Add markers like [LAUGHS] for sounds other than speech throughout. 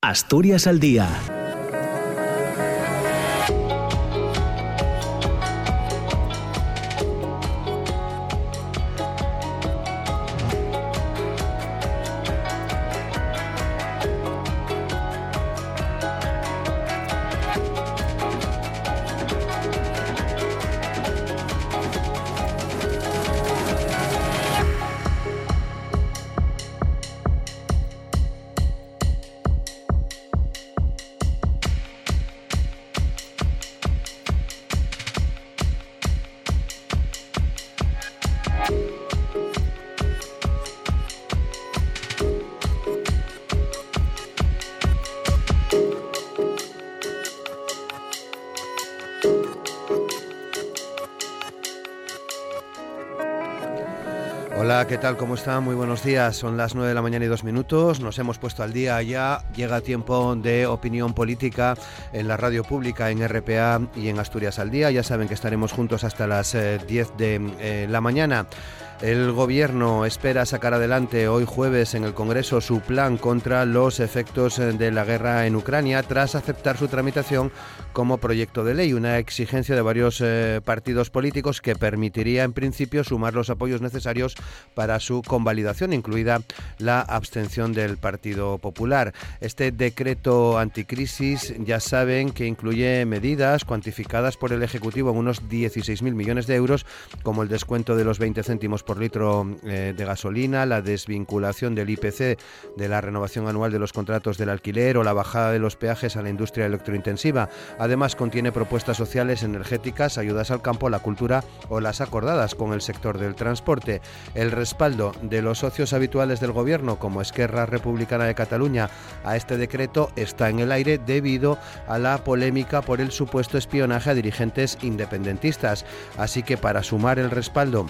Asturias al día ¿qué tal? ¿Cómo está? Muy buenos días. Son las 9 de la mañana y dos minutos. Nos hemos puesto al día ya. Llega tiempo de opinión política en la radio pública, en RPA y en Asturias al día. Ya saben que estaremos juntos hasta las 10 eh, de eh, la mañana. El gobierno espera sacar adelante hoy jueves en el Congreso su plan contra los efectos de la guerra en Ucrania tras aceptar su tramitación como proyecto de ley, una exigencia de varios eh, partidos políticos que permitiría en principio sumar los apoyos necesarios para su convalidación, incluida la abstención del Partido Popular. Este decreto anticrisis ya saben que incluye medidas cuantificadas por el Ejecutivo en unos 16.000 millones de euros, como el descuento de los 20 céntimos por litro eh, de gasolina, la desvinculación del IPC de la renovación anual de los contratos del alquiler o la bajada de los peajes a la industria electrointensiva. Además, contiene propuestas sociales energéticas, ayudas al campo, la cultura o las acordadas con el sector del transporte. El respaldo de los socios habituales del gobierno, como Esquerra Republicana de Cataluña, a este decreto está en el aire debido a la polémica por el supuesto espionaje a dirigentes independentistas. Así que para sumar el respaldo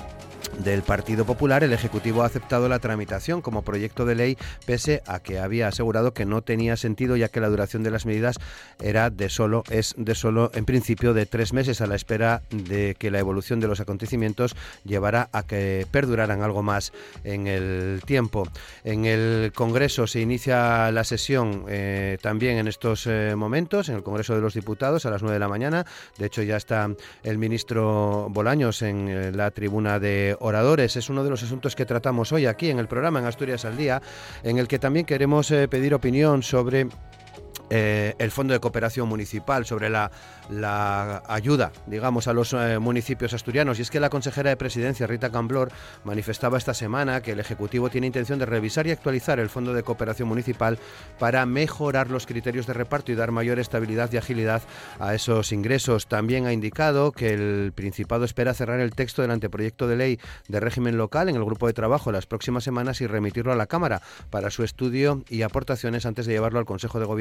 del Partido Popular, el Ejecutivo ha aceptado la tramitación como proyecto de ley, pese a que había asegurado que no tenía sentido, ya que la duración de las medidas era de solo, es de solo, en principio, de tres meses, a la espera de que la evolución de los acontecimientos llevara a que perduraran algo más en el tiempo. En el Congreso se inicia la sesión eh, también en estos eh, momentos, en el Congreso de los Diputados, a las nueve de la mañana. De hecho, ya está el ministro Bolaños en eh, la tribuna de oradores. Es uno de los asuntos que tratamos hoy aquí en el programa en Asturias al Día, en el que también queremos eh, pedir opinión sobre eh, el Fondo de Cooperación Municipal, sobre la ayuda, digamos, a los eh, municipios asturianos. Y es que la consejera de Presidencia, Rita Camblor, manifestaba esta semana que el Ejecutivo tiene intención de revisar y actualizar el Fondo de Cooperación Municipal para mejorar los criterios de reparto y dar mayor estabilidad y agilidad a esos ingresos. También ha indicado que el Principado espera cerrar el texto del anteproyecto de ley de régimen local en el grupo de trabajo las próximas semanas y remitirlo a la Cámara para su estudio y aportaciones antes de llevarlo al Consejo de Gobierno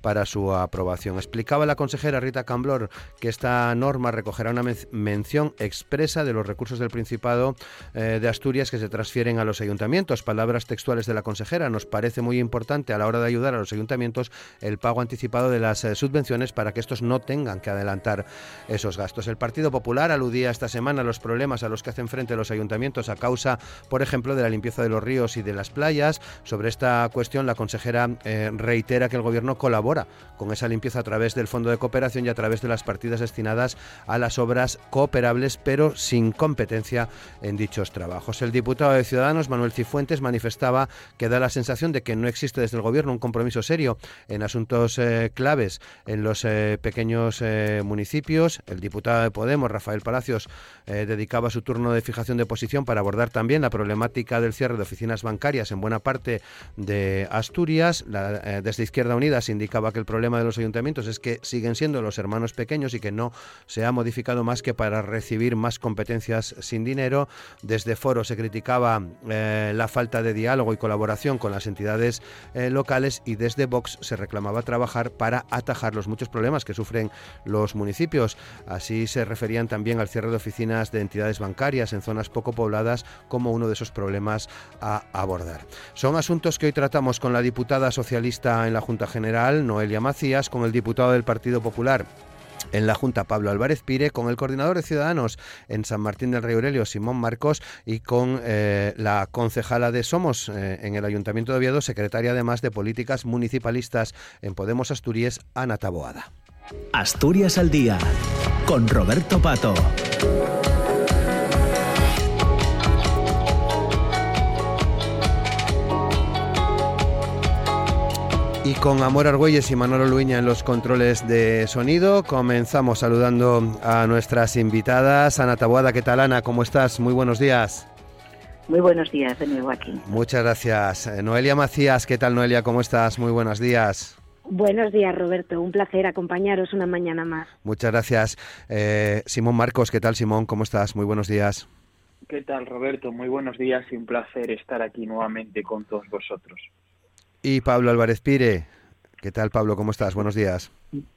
para su aprobación. Explicaba la consejera Rita Camblor que esta norma recogerá una mención expresa de los recursos del Principado eh, de Asturias que se transfieren a los ayuntamientos. Palabras textuales de la consejera. Nos parece muy importante a la hora de ayudar a los ayuntamientos el pago anticipado de las eh, subvenciones para que estos no tengan que adelantar esos gastos. El Partido Popular aludía esta semana a los problemas a los que hacen frente los ayuntamientos a causa, por ejemplo, de la limpieza de los ríos y de las playas. Sobre esta cuestión, la consejera eh, reitera que el Gobierno colabora con esa limpieza a través del Fondo de Cooperación y a través de las partidas destinadas a las obras cooperables, pero sin competencia en dichos trabajos. El diputado de Ciudadanos, Manuel Cifuentes, manifestaba que da la sensación de que no existe desde el Gobierno un compromiso serio en asuntos eh, claves en los eh, pequeños eh, municipios. El diputado de Podemos, Rafael Palacios, dedicaba su turno de fijación de posición para abordar también la problemática del cierre de oficinas bancarias en buena parte de Asturias. desde Izquierda Unida se indicaba que el problema de los ayuntamientos es que siguen siendo los hermanos pequeños y que no se ha modificado más que para recibir más competencias sin dinero. Desde Foro se criticaba eh, la falta de diálogo y colaboración con las entidades eh, locales y desde Vox se reclamaba trabajar para atajar los muchos problemas que sufren los municipios. Así se referían también al cierre de oficinas de entidades bancarias en zonas poco pobladas como uno de esos problemas a abordar. Son asuntos que hoy tratamos con la diputada socialista en la Junta General, Noelia Macías, con el diputado del Partido Popular en la Junta Pablo Álvarez Pire, con el coordinador de Ciudadanos en San Martín del Rey Aurelio Simón Marcos y con eh, la concejala de Somos eh, en el Ayuntamiento de Oviedo, secretaria además de Políticas Municipalistas en Podemos Asturias, Ana Taboada. Asturias al Día, con Roberto Pato. Y con Amor Argüelles y Manolo Luña en los controles de sonido, comenzamos saludando a nuestras invitadas. Ana Taboada, ¿qué tal Ana? ¿Cómo estás? Muy buenos días. Muy buenos días de nuevo aquí. Muchas gracias. Eh, Noelia Macías, ¿qué tal Noelia? ¿Cómo estás? Muy buenos días. Buenos días, Roberto. Un placer acompañaros una mañana más. Muchas gracias. Eh, Simón Marcos, ¿qué tal Simón? ¿Cómo estás? Muy buenos días. ¿Qué tal, Roberto? Muy buenos días y un placer estar aquí nuevamente con todos vosotros. Y Pablo Álvarez Pire. ¿Qué tal, Pablo? ¿Cómo estás? Buenos días.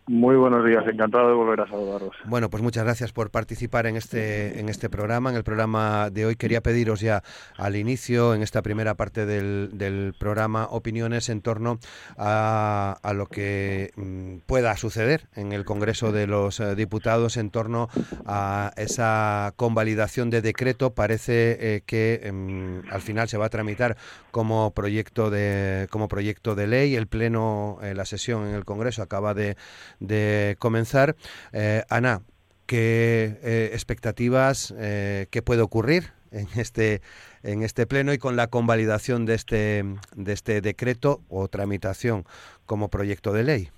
Muy buenos días, encantado de volver a saludaros. Bueno, pues muchas gracias por participar en este, en este programa. En el programa de hoy quería pediros ya al inicio, en esta primera parte del, programa, opiniones en torno a, lo que mm, pueda suceder en el Congreso de los eh, Diputados en torno a esa convalidación de decreto. Parece eh, que mm, al final se va a tramitar como proyecto de, como proyecto de ley. El Pleno, eh, la sesión en el Congreso acaba de de comenzar. Eh, Ana, ¿qué eh, expectativas, eh, qué puede ocurrir en este en este pleno y con la convalidación de este de este decreto o tramitación como proyecto de ley?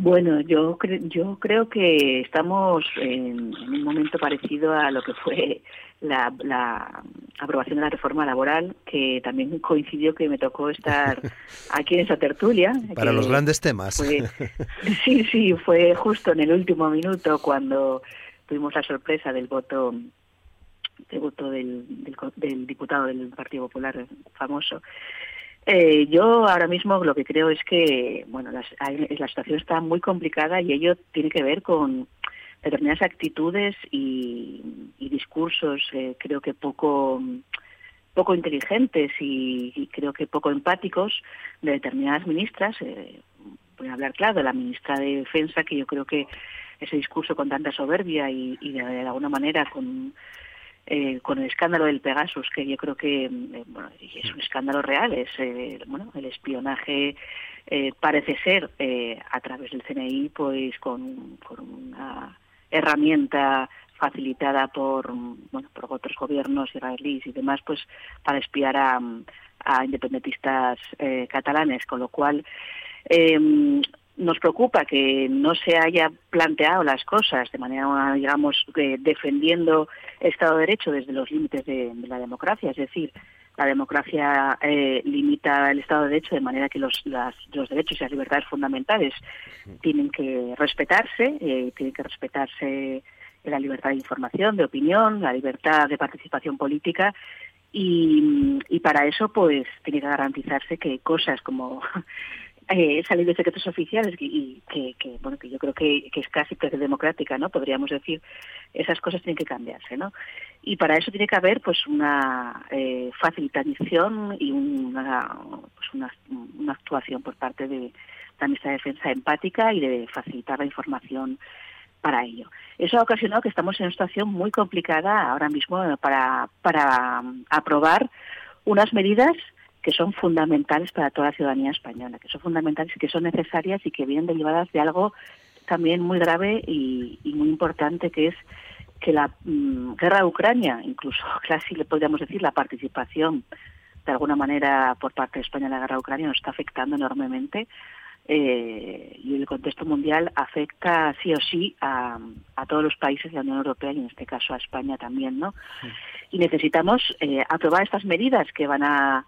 Bueno, yo yo creo que estamos en, un momento parecido a lo que fue la, la, aprobación de la reforma laboral, que también coincidió que me tocó estar [LAUGHS] aquí en esa tertulia. Para los grandes temas. [LAUGHS] sí, sí, fue justo en el último minuto cuando tuvimos la sorpresa del voto del voto del, del, diputado del Partido Popular famoso. Eh, yo ahora mismo lo que creo es que bueno la situación está muy complicada y ello tiene que ver con determinadas actitudes y, discursos eh, creo que poco poco inteligentes y, creo que poco empáticos de determinadas ministras. Eh, voy a hablar claro de la ministra de Defensa, que yo creo que ese discurso con tanta soberbia y, de, alguna manera con eh, con el escándalo del Pegasus, que yo creo que bueno, es un escándalo real, es bueno el espionaje parece ser a través del CNI, pues con, con una herramienta facilitada por bueno por otros gobiernos israelíes y demás pues para espiar a, a independentistas eh, catalanes con lo cual eh, nos preocupa que no se haya planteado las cosas de manera digamos eh, defendiendo el Estado de Derecho desde los límites de, la democracia. Es decir la democracia eh, limita el Estado de Derecho de manera que los, los derechos y las libertades fundamentales tienen que respetarse, eh, tienen que respetarse la libertad de información, de opinión, la libertad de participación política y, y para eso pues tiene que garantizarse que cosas como eh, esa ley de secretos oficiales y, que, bueno que yo creo que, es casi democrática no podríamos decir esas cosas tienen que cambiarse no y para eso tiene que haber pues una eh, facilitación y una pues una, actuación por parte de la ministra de defensa empática y de facilitar la información para ello. Eso ha ocasionado que estamos en una situación muy complicada ahora mismo para, para aprobar unas medidas que son fundamentales para toda la ciudadanía española, que son fundamentales y que son necesarias y que vienen derivadas de algo también muy grave y, muy importante, que es que la mm, guerra de Ucrania, incluso [LAUGHS] casi le podríamos decir la participación de alguna manera por parte de España en la guerra de Ucrania, nos está afectando enormemente eh, y el contexto mundial afecta sí o sí a, a, todos los países de la Unión Europea y en este caso a España también, ¿no? Y necesitamos eh, aprobar estas medidas que van a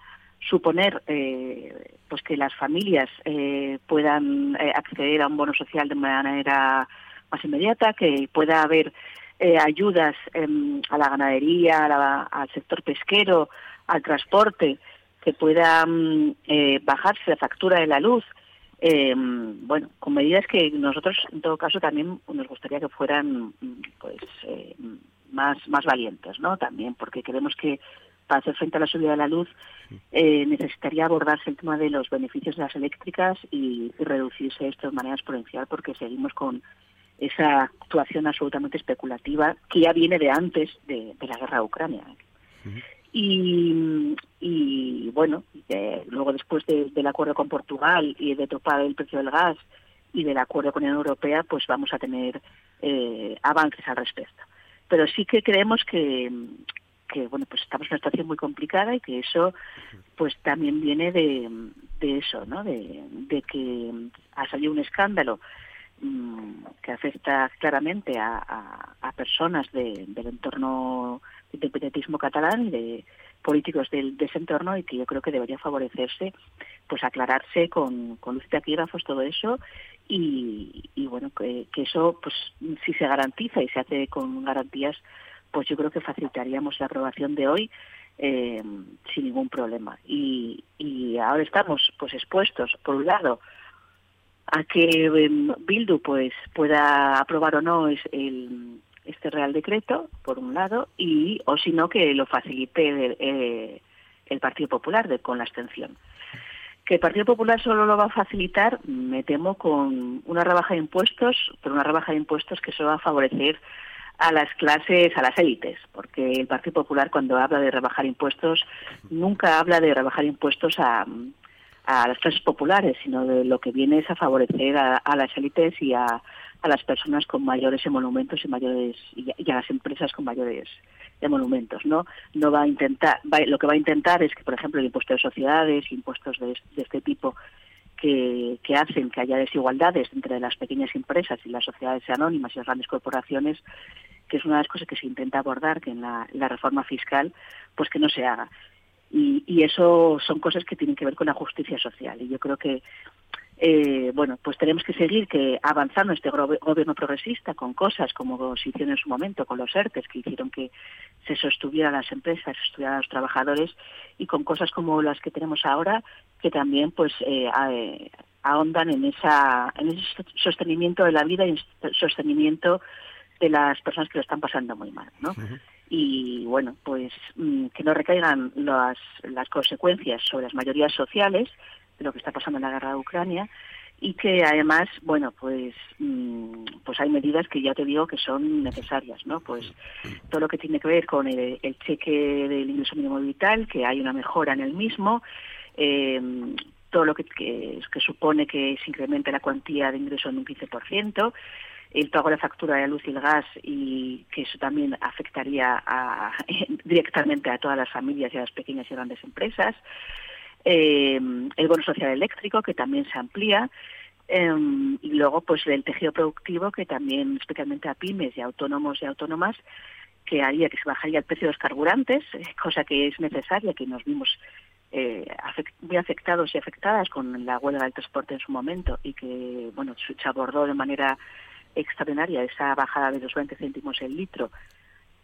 suponer eh, pues que las familias eh, puedan eh, acceder a un bono social de manera más inmediata, que pueda haber eh, ayudas em, a la ganadería, al sector pesquero, al transporte, que pueda mm, bajarse la factura de la luz. Em, bueno, con medidas que nosotros, en todo caso, también nos gustaría que fueran mm, pues más, más valientes, ¿no? También, porque queremos que para hacer frente a la subida de la luz eh, necesitaría abordarse el tema de los beneficios de las eléctricas y, reducirse esto de manera exponencial porque seguimos con esa actuación absolutamente especulativa que ya viene de antes de, la guerra de Ucrania. y, y, bueno, eh, luego después del acuerdo con Portugal y de topar el precio del gas y del acuerdo con la Unión Europea, pues vamos a tener eh, avances al respecto. Pero sí que creemos que, que bueno pues estamos en una situación muy complicada y que eso pues también viene de, de eso no de, de, que ha salido un escándalo mm, que afecta claramente a, a, personas de, del entorno del independentismo catalán y de políticos del, de ese entorno y que yo creo que debería favorecerse pues aclararse con, con luz de taquígrafos todo eso y, y bueno que, que eso pues si se garantiza y se hace con garantías pues yo creo que facilitaríamos la aprobación de hoy eh, sin ningún problema. Y, y ahora estamos pues expuestos, por un lado, a que em, Bildu pues pueda aprobar o no es el, este Real Decreto, por un lado, y o si no que lo facilite el, eh, el Partido Popular con la abstención. Que el Partido Popular solo lo va a facilitar, me temo, con una rebaja de impuestos, pero una rebaja de impuestos que solo va a favorecer a las clases, a las élites, porque el Partido Popular cuando habla de rebajar impuestos nunca habla de rebajar impuestos a, a las clases populares, sino de lo que viene es a favorecer a, las élites y a, a, las personas con mayores emolumentos y mayores y a, las empresas con mayores emolumentos, ¿no? No va a intentar, lo que va a intentar es que, por ejemplo, el impuesto de sociedades, impuestos de, de este tipo que, que, hacen que haya desigualdades entre las pequeñas empresas y las sociedades anónimas y las grandes corporaciones, que es una de las cosas que se intenta abordar que en la, reforma fiscal, pues que no se haga. Y, y, eso son cosas que tienen que ver con la justicia social. Y yo creo que eh, bueno, pues tenemos que seguir que avanzando este gobierno progresista con cosas como se hicieron en su momento con los ERTES, que hicieron que se sostuvieran las empresas, se sostuvieran los trabajadores, y con cosas como las que tenemos ahora, que también pues eh, eh ahondan en, esa, en ese sostenimiento de la vida y sostenimiento de las personas que lo están pasando muy mal, ¿no? Y bueno, pues mm, que no recaigan las, las consecuencias sobre las mayorías sociales, lo que está pasando en la guerra de Ucrania y que además, bueno, pues mm, pues hay medidas que ya te digo que son necesarias, ¿no? Pues todo lo que tiene que ver con el, cheque del ingreso mínimo vital, que hay una mejora en el mismo, eh, todo lo que, que, supone que se incremente la cuantía de ingreso en un 15%, el pago de la factura de luz y el gas y que eso también afectaría a, [LAUGHS] directamente a todas las familias y a las pequeñas y grandes empresas, eh, el bono social eléctrico, que también se amplía, eh, y luego pues el tejido productivo, que también especialmente a pymes y autónomos y autónomas, que haría que se bajaría el precio de los carburantes, eh, cosa que es necesaria, que nos vimos eh, muy afectados y afectadas con la huelga del transporte en su momento y que bueno se abordó de manera extraordinaria esa bajada de los 20 céntimos el litro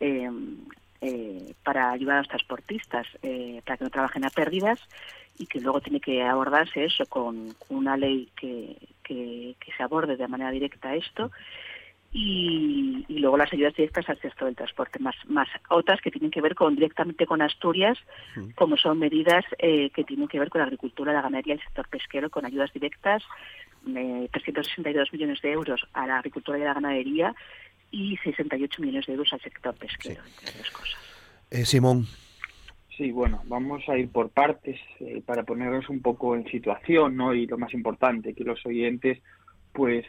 eh, eh, para ayudar a los transportistas eh, para que no trabajen a pérdidas y que luego tiene que abordarse eso con una ley que, que, se aborde de manera directa esto y, y, luego las ayudas directas al sector del transporte, más, más otras que tienen que ver con directamente con Asturias, como son medidas eh, que tienen que ver con la agricultura, la ganadería el sector pesquero, con ayudas directas, eh, 362 millones de euros a la agricultura y la ganadería y 68 millones de euros al sector pesquero, entre otras cosas. Eh, Simón. Sí, bueno, vamos a ir por partes eh, para ponernos un poco en situación, ¿no? Y lo más importante, que los oyentes pues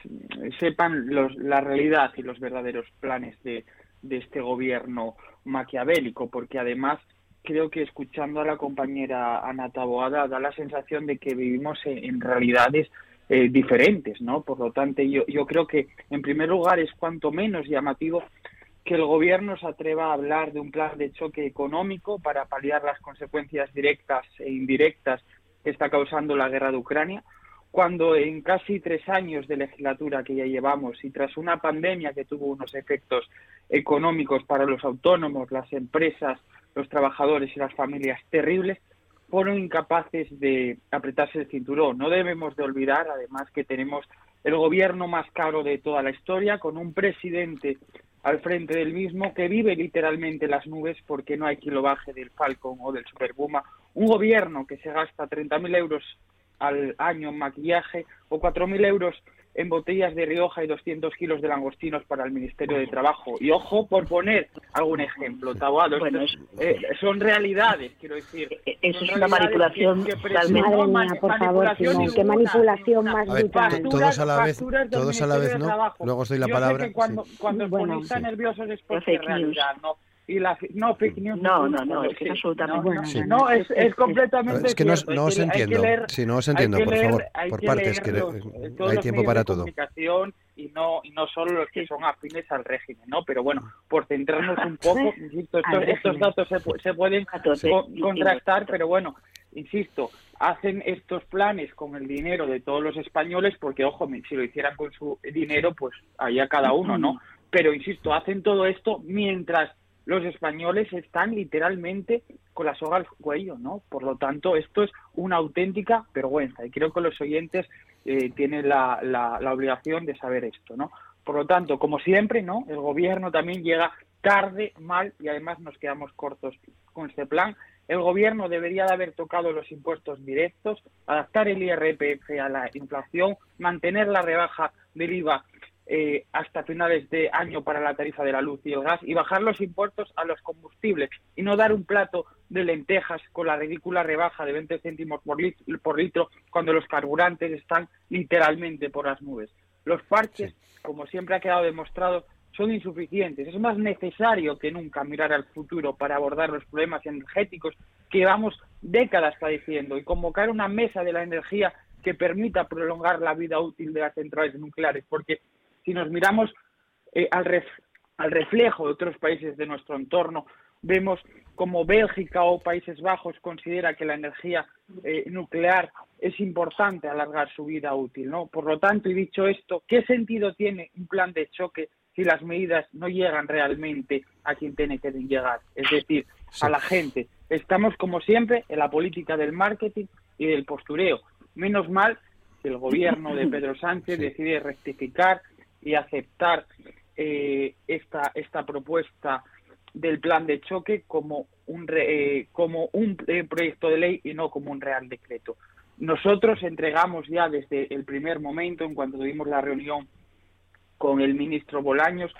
sepan los, la realidad y los verdaderos planes de, de este gobierno maquiavélico, porque además creo que escuchando a la compañera Ana Taboada da la sensación de que vivimos en realidades eh, diferentes, ¿no? Por lo tanto, yo, yo creo que, en primer lugar, es cuanto menos llamativo que el gobierno se atreva a hablar de un plan de choque económico para paliar las consecuencias directas e indirectas que está causando la guerra de Ucrania, cuando en casi tres años de legislatura que ya llevamos y tras una pandemia que tuvo unos efectos económicos para los autónomos, las empresas, los trabajadores y las familias terribles, fueron incapaces de apretarse el cinturón. No debemos de olvidar, además, que tenemos el gobierno más caro de toda la historia, con un presidente al frente del mismo, que vive literalmente las nubes porque no hay quien lo baje del Falcon o del Superbuma, un gobierno que se gasta 30.000 euros al año en maquillaje o 4.000 euros en botellas de Rioja y 200 kilos de langostinos para el Ministerio de Trabajo. Y ojo, por poner algún ejemplo, Tabuado, eh, son realidades, quiero decir. Eh, eso es una manipulación totalmente. Madre mía, por favor, Simón, qué manipulación más brutal. Todos a la vez, todos a la vez, ¿no? Luego os doy la palabra. cuando, cuando os ponéis tan nerviosos es porque realidad, ¿no? Y la no fake news no no no es que es absolutamente no, no es, es completamente es que no, no os entiendo. sí no os entiendo por favor por partes que hay tiempo para todo. y no y no solo los que son afines al régimen no pero bueno por centrarnos un [LAUGHS] poco insisto estos, estos datos se, se pueden contrastar pero bueno insisto hacen estos planes con el dinero de todos los españoles porque ojo si lo hicieran con su dinero pues allá cada uno no pero insisto hacen todo esto mientras los españoles están literalmente con la soga al cuello, ¿no? Por lo tanto, esto es una auténtica vergüenza y creo que los oyentes eh, tienen la, la, la, obligación de saber esto, ¿no? Por lo tanto, como siempre, ¿no? El gobierno también llega tarde, mal y además nos quedamos cortos con este plan. El gobierno debería de haber tocado los impuestos directos, adaptar el IRPF a la inflación, mantener la rebaja del IVA eh, hasta finales de año para la tarifa de la luz y el gas y bajar los impuestos a los combustibles y no dar un plato de lentejas con la ridícula rebaja de 20 céntimos por, por litro cuando los carburantes están literalmente por las nubes. Los parches, como siempre ha quedado demostrado, son insuficientes. Es más necesario que nunca mirar al futuro para abordar los problemas energéticos que llevamos décadas padeciendo y convocar una mesa de la energía que permita prolongar la vida útil de las centrales nucleares, porque si nos miramos eh, al, al reflejo de otros países de nuestro entorno, vemos como Bélgica o Países Bajos considera que la energía eh, nuclear es importante alargar su vida útil, ¿no? Por lo tanto, y dicho esto, ¿qué sentido tiene un plan de choque si las medidas no llegan realmente a quien tiene que llegar? Es decir, a la gente. Estamos, como siempre, en la política del marketing y del postureo. Menos mal que el gobierno de [LAUGHS] Pedro Sánchez decide rectificar y aceptar eh, esta, esta propuesta del plan de choque como un, eh, como un eh, proyecto de ley y no como un real decreto. Nosotros entregamos ya desde el primer momento, en cuanto tuvimos la reunión con el ministro Bolaños,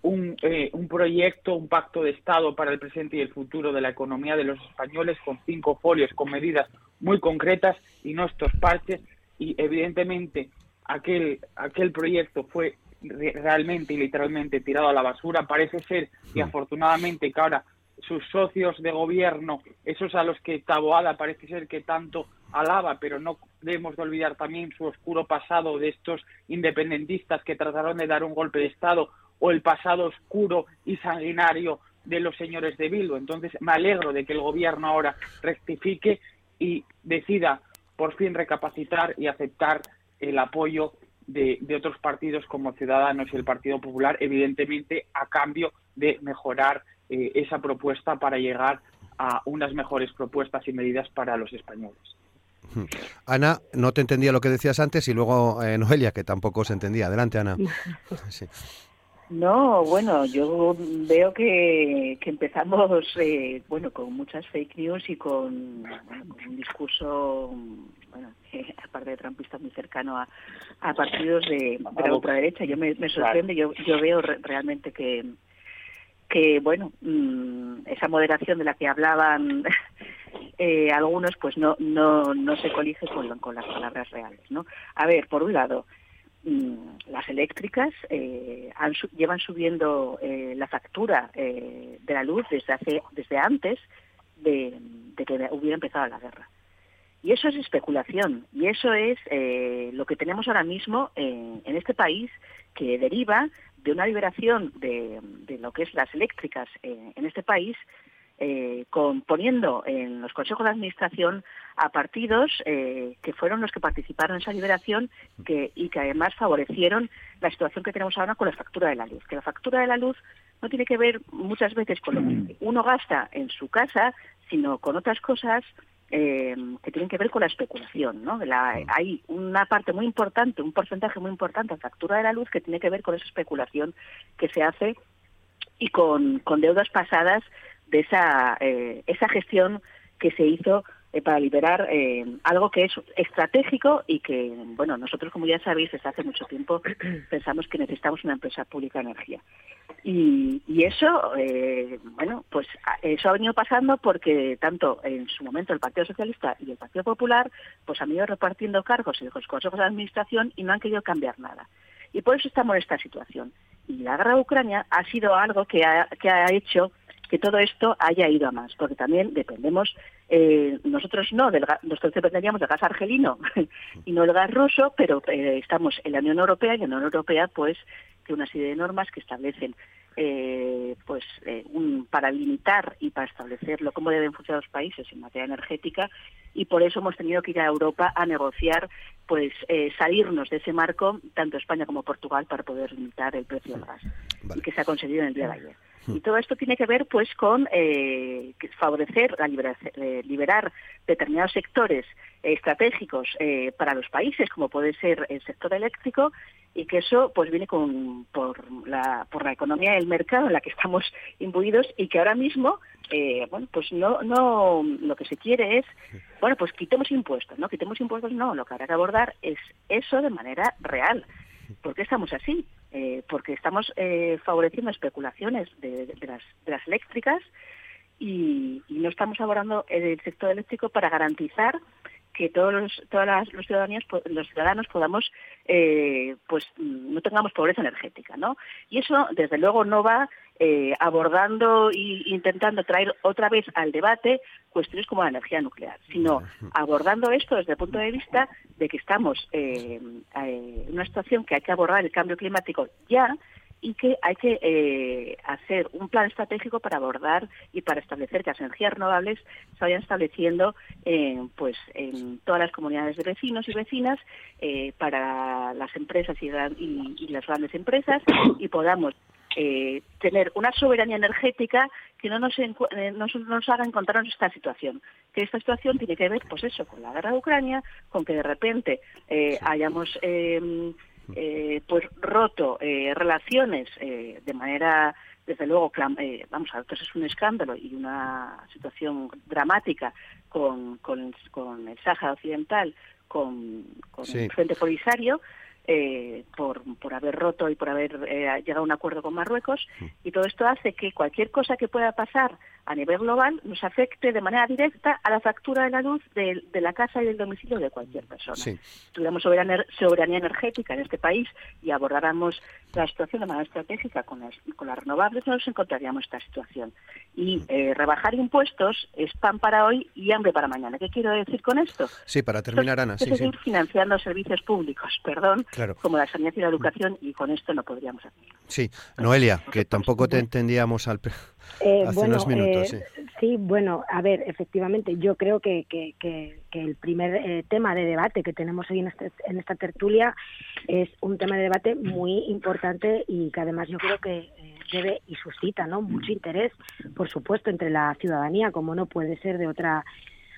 un, un proyecto, un pacto de Estado para el presente y el futuro de la economía de los españoles con cinco folios, con medidas muy concretas y no estos parches. Y evidentemente aquel, aquel proyecto fue realmente y literalmente tirado a la basura. Parece ser, y afortunadamente que ahora sus socios de gobierno, esos a los que Taboada parece ser que tanto alaba, pero no debemos de olvidar también su oscuro pasado de estos independentistas que trataron de dar un golpe de Estado o el pasado oscuro y sanguinario de los señores de Bilbo. Entonces me alegro de que el gobierno ahora rectifique y decida por fin recapacitar y aceptar el apoyo de, otros partidos como Ciudadanos y el Partido Popular, evidentemente a cambio de mejorar eh, esa propuesta para llegar a unas mejores propuestas y medidas para los españoles. Ana, no te entendía lo que decías antes y luego eh, Noelia, que tampoco se entendía. Adelante, Ana. [LAUGHS] No, bueno, yo veo que, que empezamos, eh, bueno, con muchas fake news y con, con un discurso bueno, aparte de trampista muy cercano a, a partidos de, la ultraderecha. Yo me, sorprende, yo, yo veo realmente que, que bueno, mm, esa moderación de la que hablaban [LAUGHS] eh, algunos, pues no, no, no se colige con, con las palabras reales, ¿no? A ver, por un lado, las eléctricas eh, han, llevan subiendo eh, la factura de la luz desde hace desde antes de, de que hubiera empezado la guerra. Y eso es especulación, y eso es eh, lo que tenemos ahora mismo en, este país, que deriva de una liberación de, lo que es las eléctricas eh, en este país, eh, con, poniendo en los consejos de administración a partidos que fueron los que participaron en esa liberación que, y que además favorecieron la situación que tenemos ahora con la factura de la luz. Que la factura de la luz no tiene que ver muchas veces con lo que uno gasta en su casa, sino con otras cosas eh, que tienen que ver con la especulación. ¿no? hay una parte muy importante, un porcentaje muy importante de factura de la luz que tiene que ver con esa especulación que se hace y con, con deudas pasadas de esa, eh, esa gestión que se hizo eh, para liberar eh, algo que es estratégico y que, bueno, nosotros, como ya sabéis, desde hace mucho tiempo [CLEARS THROAT] pensamos que necesitamos una empresa pública de energía. Y, y eso, eh, bueno, pues eso ha venido pasando porque tanto en su momento el Partido Socialista y el Partido Popular pues han ido repartiendo cargos en los consejos de administración y no han querido cambiar nada. Y por eso estamos en esta situación. Y la guerra de Ucrania ha sido algo que ha, que ha hecho que todo esto haya ido a más, porque también dependemos, eh, nosotros no, del, nosotros dependeríamos del gas argelino [LAUGHS] y no del gas ruso, pero eh, estamos en la Unión Europea y en la Unión Europea pues que una serie de normas que establecen eh, pues eh, un, para limitar y para establecerlo cómo deben funcionar los países en materia energética y por eso hemos tenido que ir a Europa a negociar pues eh, salirnos de ese marco tanto España como Portugal para poder limitar el precio del gas y que se ha conseguido en el día de ayer. Y todo esto tiene que ver pues con eh, favorecer, la eh, liberar determinados sectores estratégicos eh, para los países, como puede ser el sector eléctrico, y que eso pues viene con, por, la, por la economía del mercado en la que estamos imbuidos y que ahora mismo eh, bueno pues no no lo que se quiere es bueno pues quitemos impuestos no quitemos impuestos no lo que habrá que abordar es eso de manera real. ¿Por qué estamos así? Eh, porque estamos eh, favoreciendo especulaciones de, las, de las eléctricas y, y, no estamos abordando el sector eléctrico para garantizar que todos los, todas las, los ciudadanos los ciudadanos podamos eh, pues no tengamos pobreza energética no y eso desde luego no va eh, abordando e intentando traer otra vez al debate cuestiones como la energía nuclear sino abordando esto desde el punto de vista de que estamos eh, en una situación que hay que abordar el cambio climático ya y que hay que eh, hacer un plan estratégico para abordar y para establecer que las energías renovables se vayan estableciendo eh, pues en todas las comunidades de vecinos y vecinas eh, para las empresas y, y, y, las grandes empresas y podamos eh, tener una soberanía energética que no nos, nos, nos haga encontrarnos esta situación. Que esta situación tiene que ver, pues eso, con la guerra de Ucrania, con que de repente eh, hayamos eh, pues roto eh, relaciones eh, de manera desde luego eh, vamos a esto es un escándalo y una situación dramática con, con, con el Sáhara Occidental con, con sí. el Frente Polisario eh, por, por haber roto y por haber eh, llegado a un acuerdo con Marruecos y todo esto hace que cualquier cosa que pueda pasar a nivel global nos afecte de manera directa a la factura de la luz de, de la casa y del domicilio de cualquier persona. Sí. Tuviéramos soberanía, soberanía, energética en este país y abordáramos la situación de manera estratégica con las, con las renovables, no nos encontraríamos esta situación. Y eh, rebajar impuestos es pan para hoy y hambre para mañana. ¿Qué quiero decir con esto? Sí, para terminar, Ana. Sí, seguir sí. financiando servicios públicos, perdón, claro. como la sanidad y la educación, y con esto no podríamos hacerlo. Sí, Noelia, que tampoco te entendíamos al... [LAUGHS] Eh, Hace bueno, unos minutos, eh, sí. sí. bueno, a ver, efectivamente, yo creo que, que, que, que el primer eh, tema de debate que tenemos hoy en, este, en esta tertulia es un tema de debate muy importante y que además yo creo que eh, debe y suscita ¿no? mucho interés, por supuesto, entre la ciudadanía, como no puede ser de otra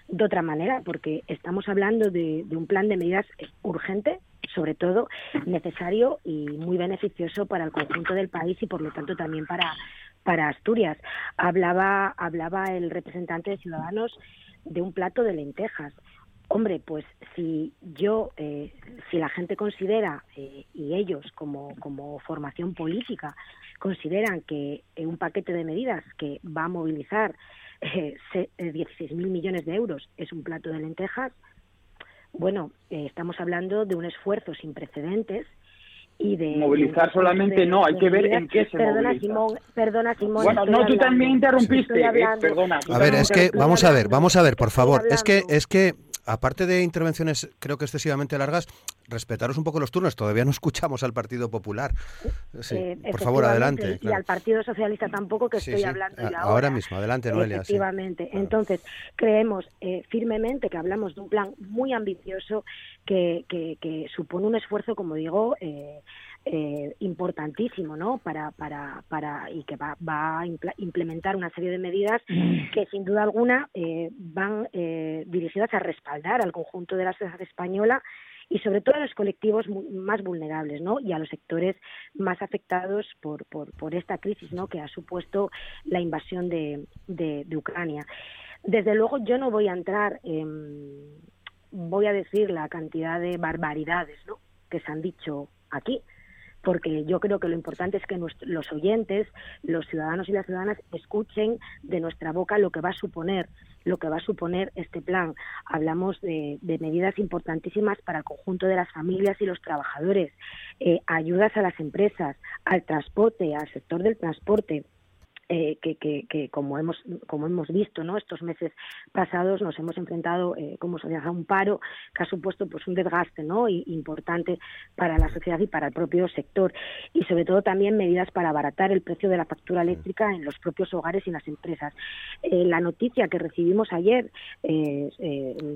de otra manera, porque estamos hablando de, un plan de medidas urgente, sobre todo necesario y muy beneficioso para el conjunto del país y por lo tanto también para para Asturias. Hablaba hablaba el representante de Ciudadanos de un plato de lentejas. Hombre, pues si yo, eh, si la gente considera, eh, y ellos como, como formación política, consideran que eh, un paquete de medidas que va a movilizar eh, 16.000 millones de euros es un plato de lentejas, bueno, eh, estamos hablando de un esfuerzo sin precedentes y de movilizar solamente de, no hay que ver en qué se perdona moviliza. Simón perdona Simón bueno no tú también interrumpiste eh, perdona a ver es que vamos a ver vamos a ver por favor es que es que aparte de intervenciones creo que excesivamente largas, respetaros un poco los turnos. Todavía no escuchamos al Partido Popular. Sí, eh, por favor, adelante. Y claro. al Partido Socialista tampoco, que sí, estoy sí. hablando ahora. ahora. mismo, adelante, Noelia. Efectivamente. Sí. Claro. Entonces, creemos eh, firmemente que hablamos de un plan muy ambicioso que, que, que supone un esfuerzo, como digo, eh, eh, importantísimo, ¿no? Para, para, para y que va, va a impl implementar una serie de medidas [CLEARS THROAT] que sin duda alguna eh, van eh, dirigidas a respaldar al conjunto de la sociedad española y sobre todo a los colectivos más vulnerables ¿no? y a los sectores más afectados por, por, esta crisis ¿no? que ha supuesto la invasión de, de, Ucrania. Desde luego yo no voy a entrar en, voy a decir la cantidad de barbaridades ¿no? que se han dicho aquí porque yo creo que lo importante es que los oyentes, los ciudadanos y las ciudadanas escuchen de nuestra boca lo que va a suponer lo que va a suponer este plan. Hablamos de, medidas importantísimas para el conjunto de las familias y los trabajadores, eh, ayudas a las empresas, al transporte, al sector del transporte, eh, que, que, que, como hemos como hemos visto no estos meses pasados nos hemos enfrentado eh, como sociedad a un paro que ha supuesto pues un desgaste no importante para la sociedad y para el propio sector. Y sobre todo también medidas para abaratar el precio de la factura eléctrica en los propios hogares y las empresas. Eh, la noticia que recibimos ayer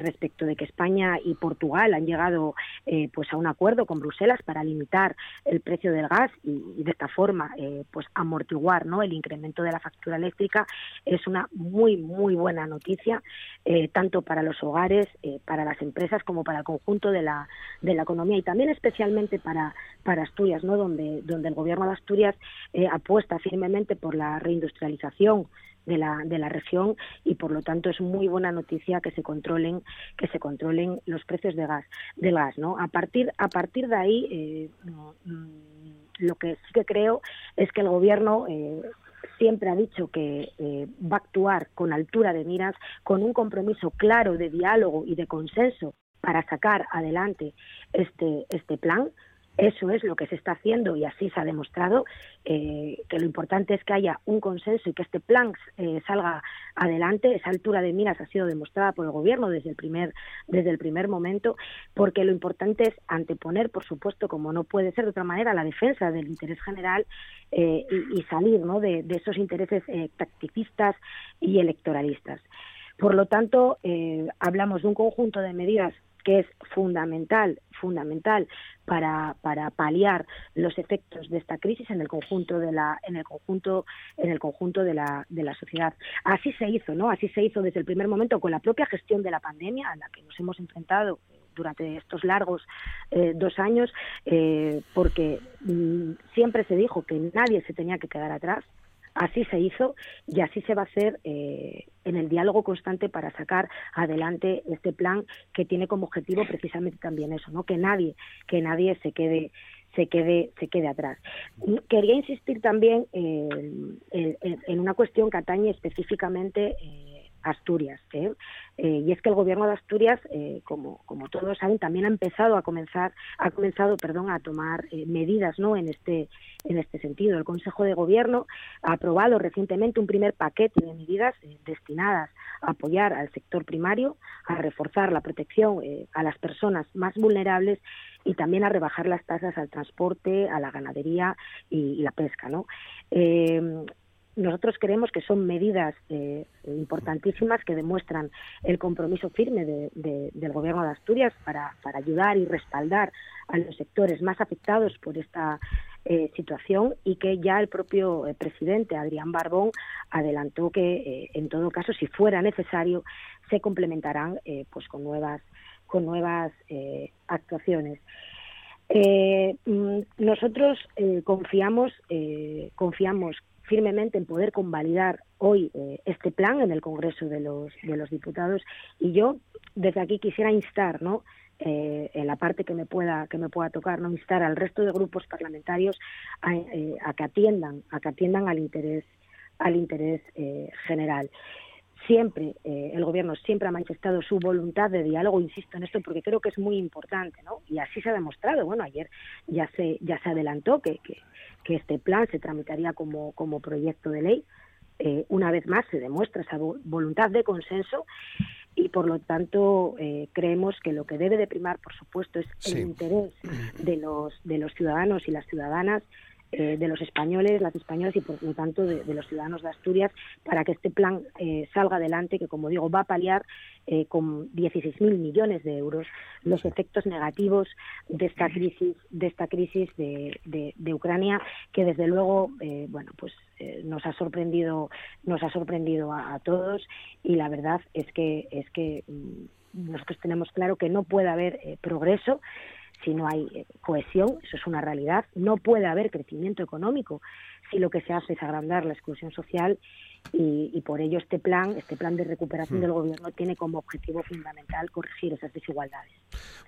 respecto de que España y Portugal han llegado pues a un acuerdo con Bruselas para limitar el precio del gas y, y de esta forma pues amortiguar no el incremento de la factura eléctrica es una muy, muy buena noticia, eh, tanto para los hogares, eh, para las empresas, como para el conjunto de la, de la economía y también especialmente para, para Asturias, ¿no? donde, donde el Gobierno de Asturias eh, apuesta firmemente por la reindustrialización de la, de la región y por lo tanto es muy buena noticia que se controlen que se controlen los precios de gas del gas no a partir a partir de ahí mm, lo que sí que creo es que el gobierno siempre ha dicho que eh, va a actuar con altura de miras, con un compromiso claro de diálogo y de consenso para sacar adelante este, este plan. Eso es lo que se está haciendo y así se ha demostrado eh, que lo importante es que haya un consenso y que este plan eh, salga adelante. Esa altura de miras ha sido demostrada por el Gobierno desde el primer desde el primer momento, porque lo importante es anteponer, por supuesto, como no puede ser de otra manera, la defensa del interés general eh, y, salir ¿no? de, esos intereses tacticistas y electoralistas. Por lo tanto, hablamos de un conjunto de medidas que es fundamental, fundamental para, para paliar los efectos de esta crisis en el conjunto de la, en el conjunto, en el conjunto de la, de la sociedad. Así se hizo, ¿no? Así se hizo desde el primer momento con la propia gestión de la pandemia a la que nos hemos enfrentado durante estos largos eh, dos años, eh, porque mm, siempre se dijo que nadie se tenía que quedar atrás, Así se hizo y así se va a hacer eh, en el diálogo constante para sacar adelante este plan que tiene como objetivo precisamente también eso, ¿no? Que nadie, que nadie se quede se quede se quede atrás. Quería insistir también en, una cuestión que atañe específicamente eh, Asturias. ¿eh? Eh, y es que el gobierno de Asturias, eh, como, como todos saben, también ha empezado a comenzar, ha comenzado, perdón, a tomar medidas, ¿no? En este, en este sentido, el Consejo de Gobierno ha aprobado recientemente un primer paquete de medidas destinadas a apoyar al sector primario, a reforzar la protección a las personas más vulnerables y también a rebajar las tasas al transporte, a la ganadería y, la pesca, ¿no? Nosotros creemos que son medidas eh, importantísimas que demuestran el compromiso firme del Gobierno de Asturias para, ayudar y respaldar a los sectores más afectados por esta eh, situación y que ya el propio eh, presidente Adrián Barbón adelantó que en todo caso si fuera necesario se complementarán pues con nuevas con nuevas actuaciones. Mm, nosotros confiamos confiamos firmemente en poder convalidar hoy eh, este plan en el Congreso de los, de los Diputados. Y yo desde aquí quisiera instar, ¿no? Eh, en la parte que me pueda que me pueda tocar, no instar al resto de grupos parlamentarios a, eh, que atiendan a que atiendan al interés al interés general siempre el gobierno siempre ha manifestado su voluntad de diálogo insisto en esto porque creo que es muy importante no y así se ha demostrado. Bueno ayer ya se ya se adelantó que, que, que este plan se tramitaría como, como proyecto de ley. Eh, una vez más se demuestra esa voluntad de consenso y por lo tanto eh, creemos que lo que debe de primar, por supuesto, es el interés de los, de los ciudadanos y las ciudadanas eh, de los españoles, las españolas y por lo tanto de, los ciudadanos de Asturias para que este plan eh, salga adelante, que como digo va a paliar eh, con 16.000 millones de euros los efectos negativos de esta crisis, de esta crisis de, de, Ucrania, que desde luego bueno pues nos ha sorprendido, nos ha sorprendido a, todos. Y la verdad es que es que mm, nosotros tenemos claro que no puede haber eh, progreso si no hay eh, cohesión, eso es una realidad. No puede haber crecimiento económico si lo que se hace es agrandar la exclusión social y, por ello este plan, este plan de recuperación hmm. del gobierno tiene como objetivo fundamental corregir esas desigualdades.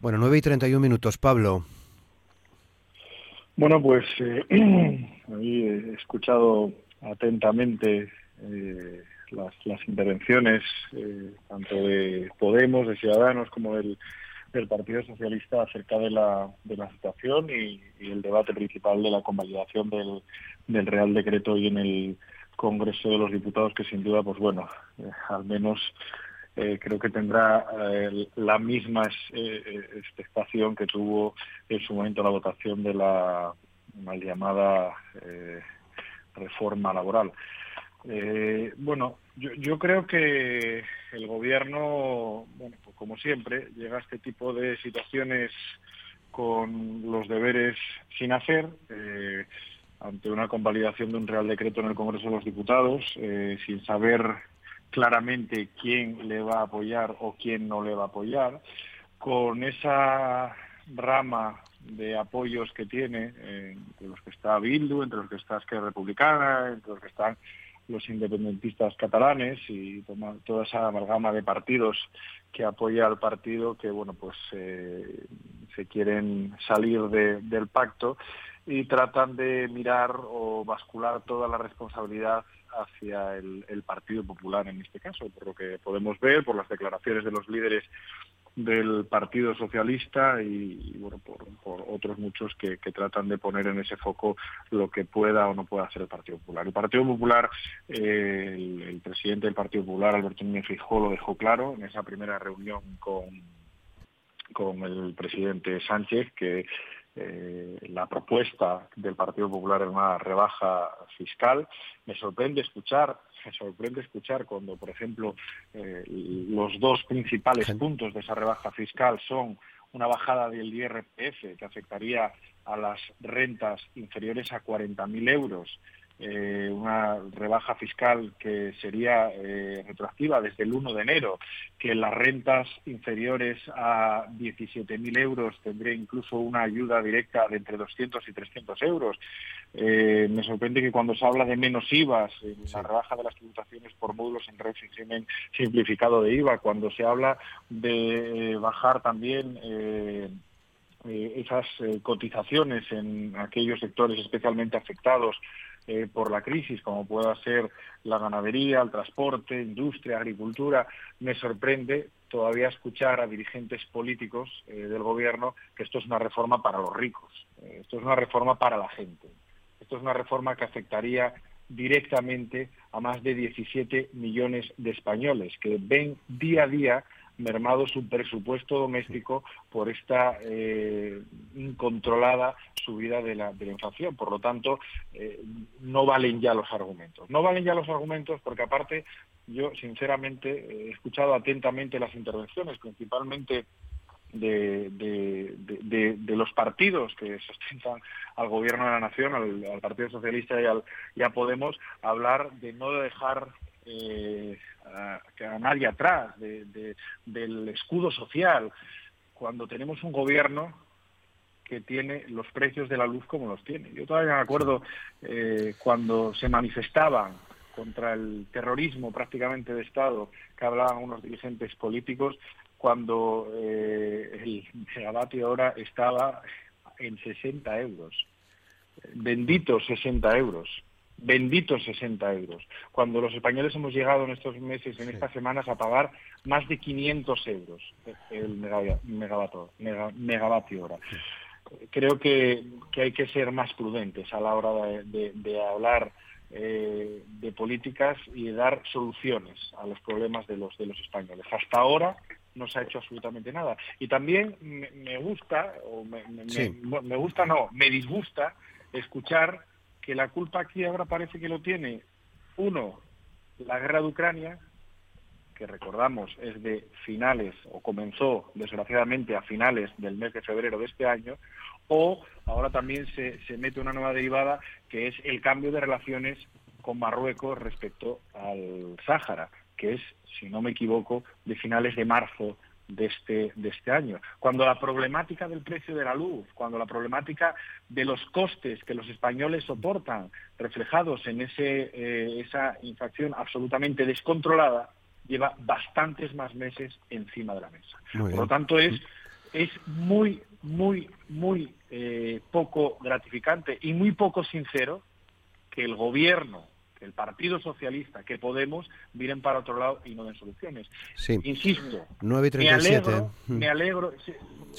Bueno, 9 y 31 minutos, Pablo. Bueno, pues eh, [CLEARS THROAT] he escuchado atentamente eh, las, las, intervenciones eh, tanto de Podemos, de Ciudadanos, como del, del Partido Socialista acerca de la, de la situación y, el debate principal de la convalidación del, del Real Decreto y en el Congreso de los Diputados, que sin duda, pues bueno, eh, al menos eh, creo que tendrá eh, la misma expectación que tuvo en su momento la votación de la mal llamada reforma laboral. bueno, yo, yo, creo que el gobierno, bueno, pues como siempre, llega a este tipo de situaciones con los deberes sin hacer ante una convalidación de un Real Decreto en el Congreso de los Diputados, eh, sin saber claramente quién le va a apoyar o quién no le va a apoyar, con esa rama de apoyos que tiene, eh, entre los que está Bildu, entre los que está Esquerra Republicana, entre los que están los independentistas catalanes y toda esa amalgama de partidos que apoya al partido que bueno pues eh, se quieren salir del pacto y tratan de mirar o bascular toda la responsabilidad hacia el, Partido Popular en este caso, por lo que podemos ver, por las declaraciones de los líderes del Partido Socialista y, bueno por, otros muchos que, tratan de poner en ese foco lo que pueda o no pueda hacer el Partido Popular. El Partido Popular, eh, el, presidente del Partido Popular, Alberto Núñez Fijó, lo dejó claro en esa primera reunión con con el presidente Sánchez que eh, la propuesta del Partido Popular en una rebaja fiscal. Me sorprende escuchar, me sorprende escuchar cuando, por ejemplo, eh, los dos principales puntos de esa rebaja fiscal son una bajada del IRPF que afectaría a las rentas inferiores a 40.000 euros eh, una rebaja fiscal que sería eh, retroactiva desde el 1 de enero, que las rentas inferiores a 17.000 euros tendría incluso una ayuda directa de entre 200 y 300 euros. Eh, me sorprende que cuando se habla de menos IVAs, en la rebaja de las tributaciones por módulos en régimen simplificado de IVA, cuando se habla de bajar también esas cotizaciones en aquellos sectores especialmente afectados eh, por la crisis, como pueda ser la ganadería, el transporte, industria, agricultura, me sorprende todavía escuchar a dirigentes políticos eh, del gobierno que esto es una reforma para los ricos, eh, esto es una reforma para la gente, esto es una reforma que afectaría directamente a más de 17 millones de españoles que ven día a día mermado su presupuesto doméstico por esta eh, incontrolada subida de la, de la, inflación. Por lo tanto, eh, no valen ya los argumentos. No valen ya los argumentos porque aparte yo sinceramente he escuchado atentamente las intervenciones, principalmente de, los partidos que sustentan al gobierno de la nación, al, Partido Socialista y, al, y a Podemos, hablar de no dejar eh, a, a, nadie atrás del escudo social, cuando tenemos un gobierno que tiene los precios de la luz como los tiene. Yo todavía me acuerdo eh, cuando se manifestaban contra el terrorismo prácticamente de Estado que hablaban unos dirigentes políticos, cuando eh, el megavatio ahora estaba en 60 euros. Benditos 60 euros benditos 60 euros, cuando los españoles hemos llegado en estos meses, en estas semanas, a pagar más de 500 euros el megavatio, megavatio hora. Creo que, hay que ser más prudentes a la hora de, hablar eh, de políticas y de dar soluciones a los problemas de los, de los españoles. Hasta ahora no se ha hecho absolutamente nada. Y también me, gusta, o me, me gusta no, me disgusta escuchar que la culpa aquí ahora parece que lo tiene, uno, la guerra de Ucrania, que recordamos es de finales o comenzó desgraciadamente a finales del mes de febrero de este año, o ahora también se, se mete una nueva derivada que es el cambio de relaciones con Marruecos respecto al Sáhara, que es, si no me equivoco, de finales de marzo de este, de este año. Cuando la problemática del precio de la luz, cuando la problemática de los costes que los españoles soportan reflejados en ese, eh, esa inflación absolutamente descontrolada, lleva bastantes más meses encima de la mesa. Por lo tanto, es, es muy, muy, muy eh, poco gratificante y muy poco sincero que el gobierno el Partido Socialista, que Podemos, miren para otro lado y no den soluciones. Sí. Insisto, 9 me alegro, me alegro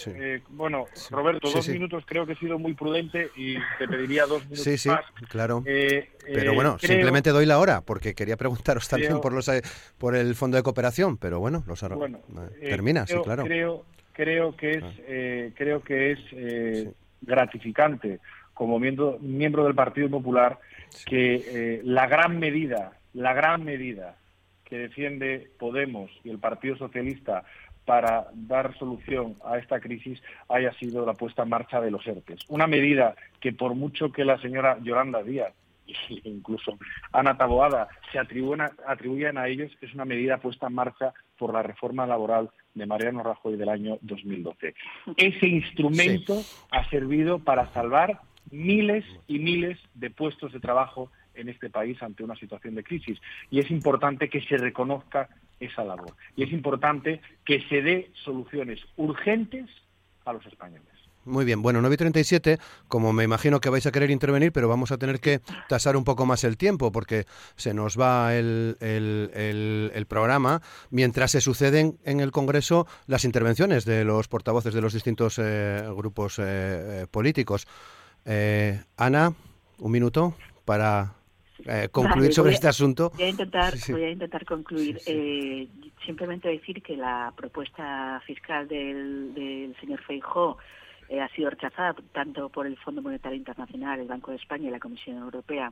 eh, bueno, Roberto, dos minutos creo que he sido muy prudente y te pediría dos minutos sí, sí, más. claro. Eh, pero bueno, eh, simplemente doy la hora, porque quería preguntaros también por los por el Fondo de Cooperación, pero bueno, los bueno, termina, sí, claro. Creo, creo que es, creo que es gratificante como miembro, miembro del Partido Popular que eh, la gran medida, la gran medida que defiende Podemos y el Partido Socialista para dar solución a esta crisis haya sido la puesta en marcha de los ERTES. Una medida que por mucho que la señora Yolanda Díaz [LAUGHS] e incluso Ana Taboada se atribuyan, a ellos, es una medida puesta en marcha por la reforma laboral de Mariano Rajoy del año 2012. Ese instrumento ha servido para salvar miles y miles de puestos de trabajo en este país ante una situación de crisis. Y es importante que se reconozca esa labor. Y es importante que se dé soluciones urgentes a los españoles. Muy bien, bueno, 9.37, como me imagino que vais a querer intervenir, pero vamos a tener que tasar un poco más el tiempo porque se nos va el, programa mientras se suceden en el Congreso las intervenciones de los portavoces de los distintos eh, grupos eh, políticos. Eh, Ana, un minuto para eh, concluir sobre este asunto. Voy a intentar, Voy a intentar concluir. Eh, simplemente decir que la propuesta fiscal del, señor Feijó eh, ha sido rechazada tanto por el Fondo Monetario Internacional, el Banco de España y la Comisión Europea,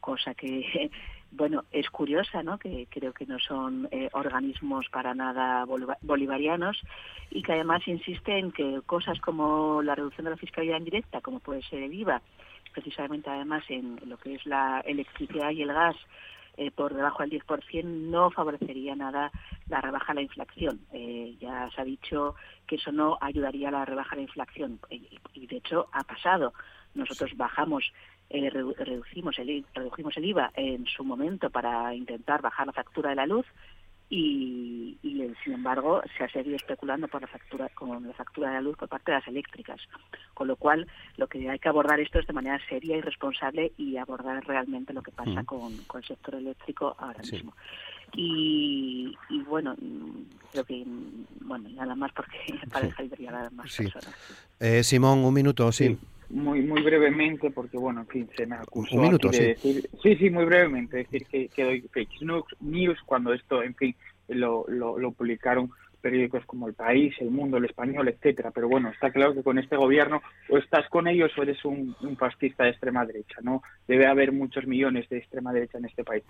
cosa que bueno, es curiosa, ¿no? Que creo que no son eh, organismos para nada bolivarianos y que además insisten que cosas como la reducción de la fiscalidad indirecta, como puede ser el IVA, precisamente además en lo que es la electricidad y el gas, eh, por debajo del 10% no favorecería nada la rebaja de la inflación. Eh, ya se ha dicho que eso no ayudaría a la rebaja de la inflación y de hecho ha pasado. Nosotros bajamos eh, reducimos, el, redujimos el IVA en su momento para intentar bajar la factura de la luz y, sin embargo se ha seguido especulando por la factura con la factura de la luz por parte de las eléctricas. Con lo cual lo que hay que abordar esto es de manera seria y responsable y abordar realmente lo que pasa con, el sector eléctrico ahora mismo. Y, bueno creo que bueno nada más porque para dejar de nada más personas. Eh, Simón un minuto sí muy muy brevemente porque bueno en fin se me acusó un minuto, de sí. decir sí sí muy brevemente decir que, que doy fake news cuando esto en fin lo, lo, lo publicaron periódicos como El País, El Mundo, El Español, etcétera. Pero bueno, está claro que con este gobierno o estás con ellos o eres un, un fascista de extrema derecha. No debe haber muchos millones de extrema derecha en este país.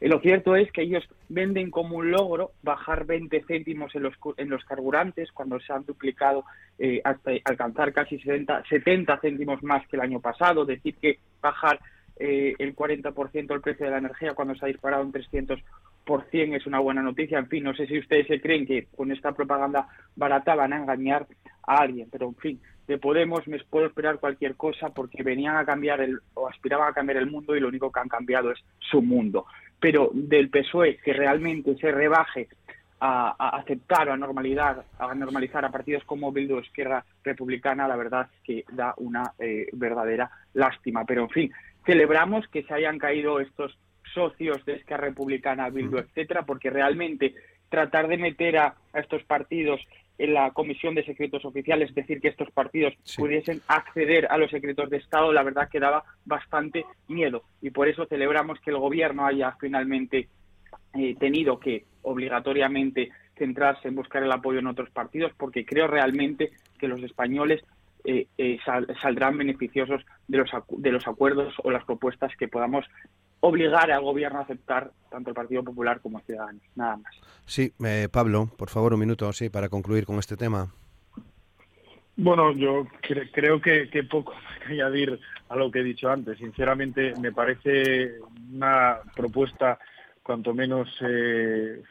Y lo cierto es que ellos venden como un logro bajar 20 céntimos en los, en los carburantes cuando se han duplicado eh, hasta alcanzar casi 70, 70 céntimos más que el año pasado. Decir que bajar eh, el 40% el precio de la energía cuando se ha disparado en 300% es una buena noticia. En fin, no sé si ustedes se creen que con esta propaganda barata van a engañar a alguien, pero en fin, de Podemos me puedo esperar cualquier cosa porque venían a cambiar el, o aspiraban a cambiar el mundo y lo único que han cambiado es su mundo pero del PSOE que realmente se rebaje a, aceptar o a normalidad, a normalizar a partidos como Bildu Izquierda Republicana, la verdad es que da una eh, verdadera lástima. Pero en fin, celebramos que se hayan caído estos socios de Esquerra Republicana, Bildu, etcétera, porque realmente tratar de meter a estos partidos en la Comisión de Secretos Oficiales, es decir, que estos partidos pudiesen acceder a los secretos de Estado, la verdad que daba bastante miedo. Y por eso celebramos que el Gobierno haya finalmente eh, tenido que obligatoriamente centrarse en buscar el apoyo en otros partidos, porque creo realmente que los españoles eh, eh, saldrán beneficiosos de los, de los acuerdos o las propuestas que podamos obligar al gobierno a aceptar tanto el Partido Popular como Ciudadanos. Nada más. Sí, eh, Pablo, por favor, un minuto, sí, para concluir con este tema. Bueno, yo creo que, poco [LAUGHS] que añadir a lo que he dicho antes. Sinceramente, me parece una propuesta cuanto menos eh,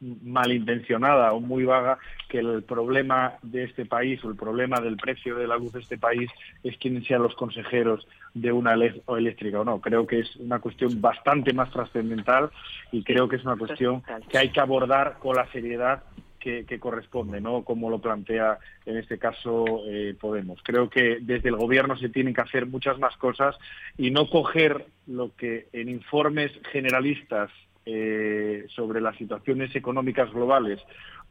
malintencionada o muy vaga que el problema de este país o el problema del precio de la luz de este país es quiénes sean los consejeros de una eléctrica o no. Creo que es una cuestión bastante más trascendental y creo que es una cuestión que hay que abordar con la seriedad que, corresponde, ¿no? Como lo plantea en este caso eh, Podemos. Creo que desde el gobierno se tienen que hacer muchas más cosas y no coger lo que en informes generalistas eh, sobre las situaciones económicas globales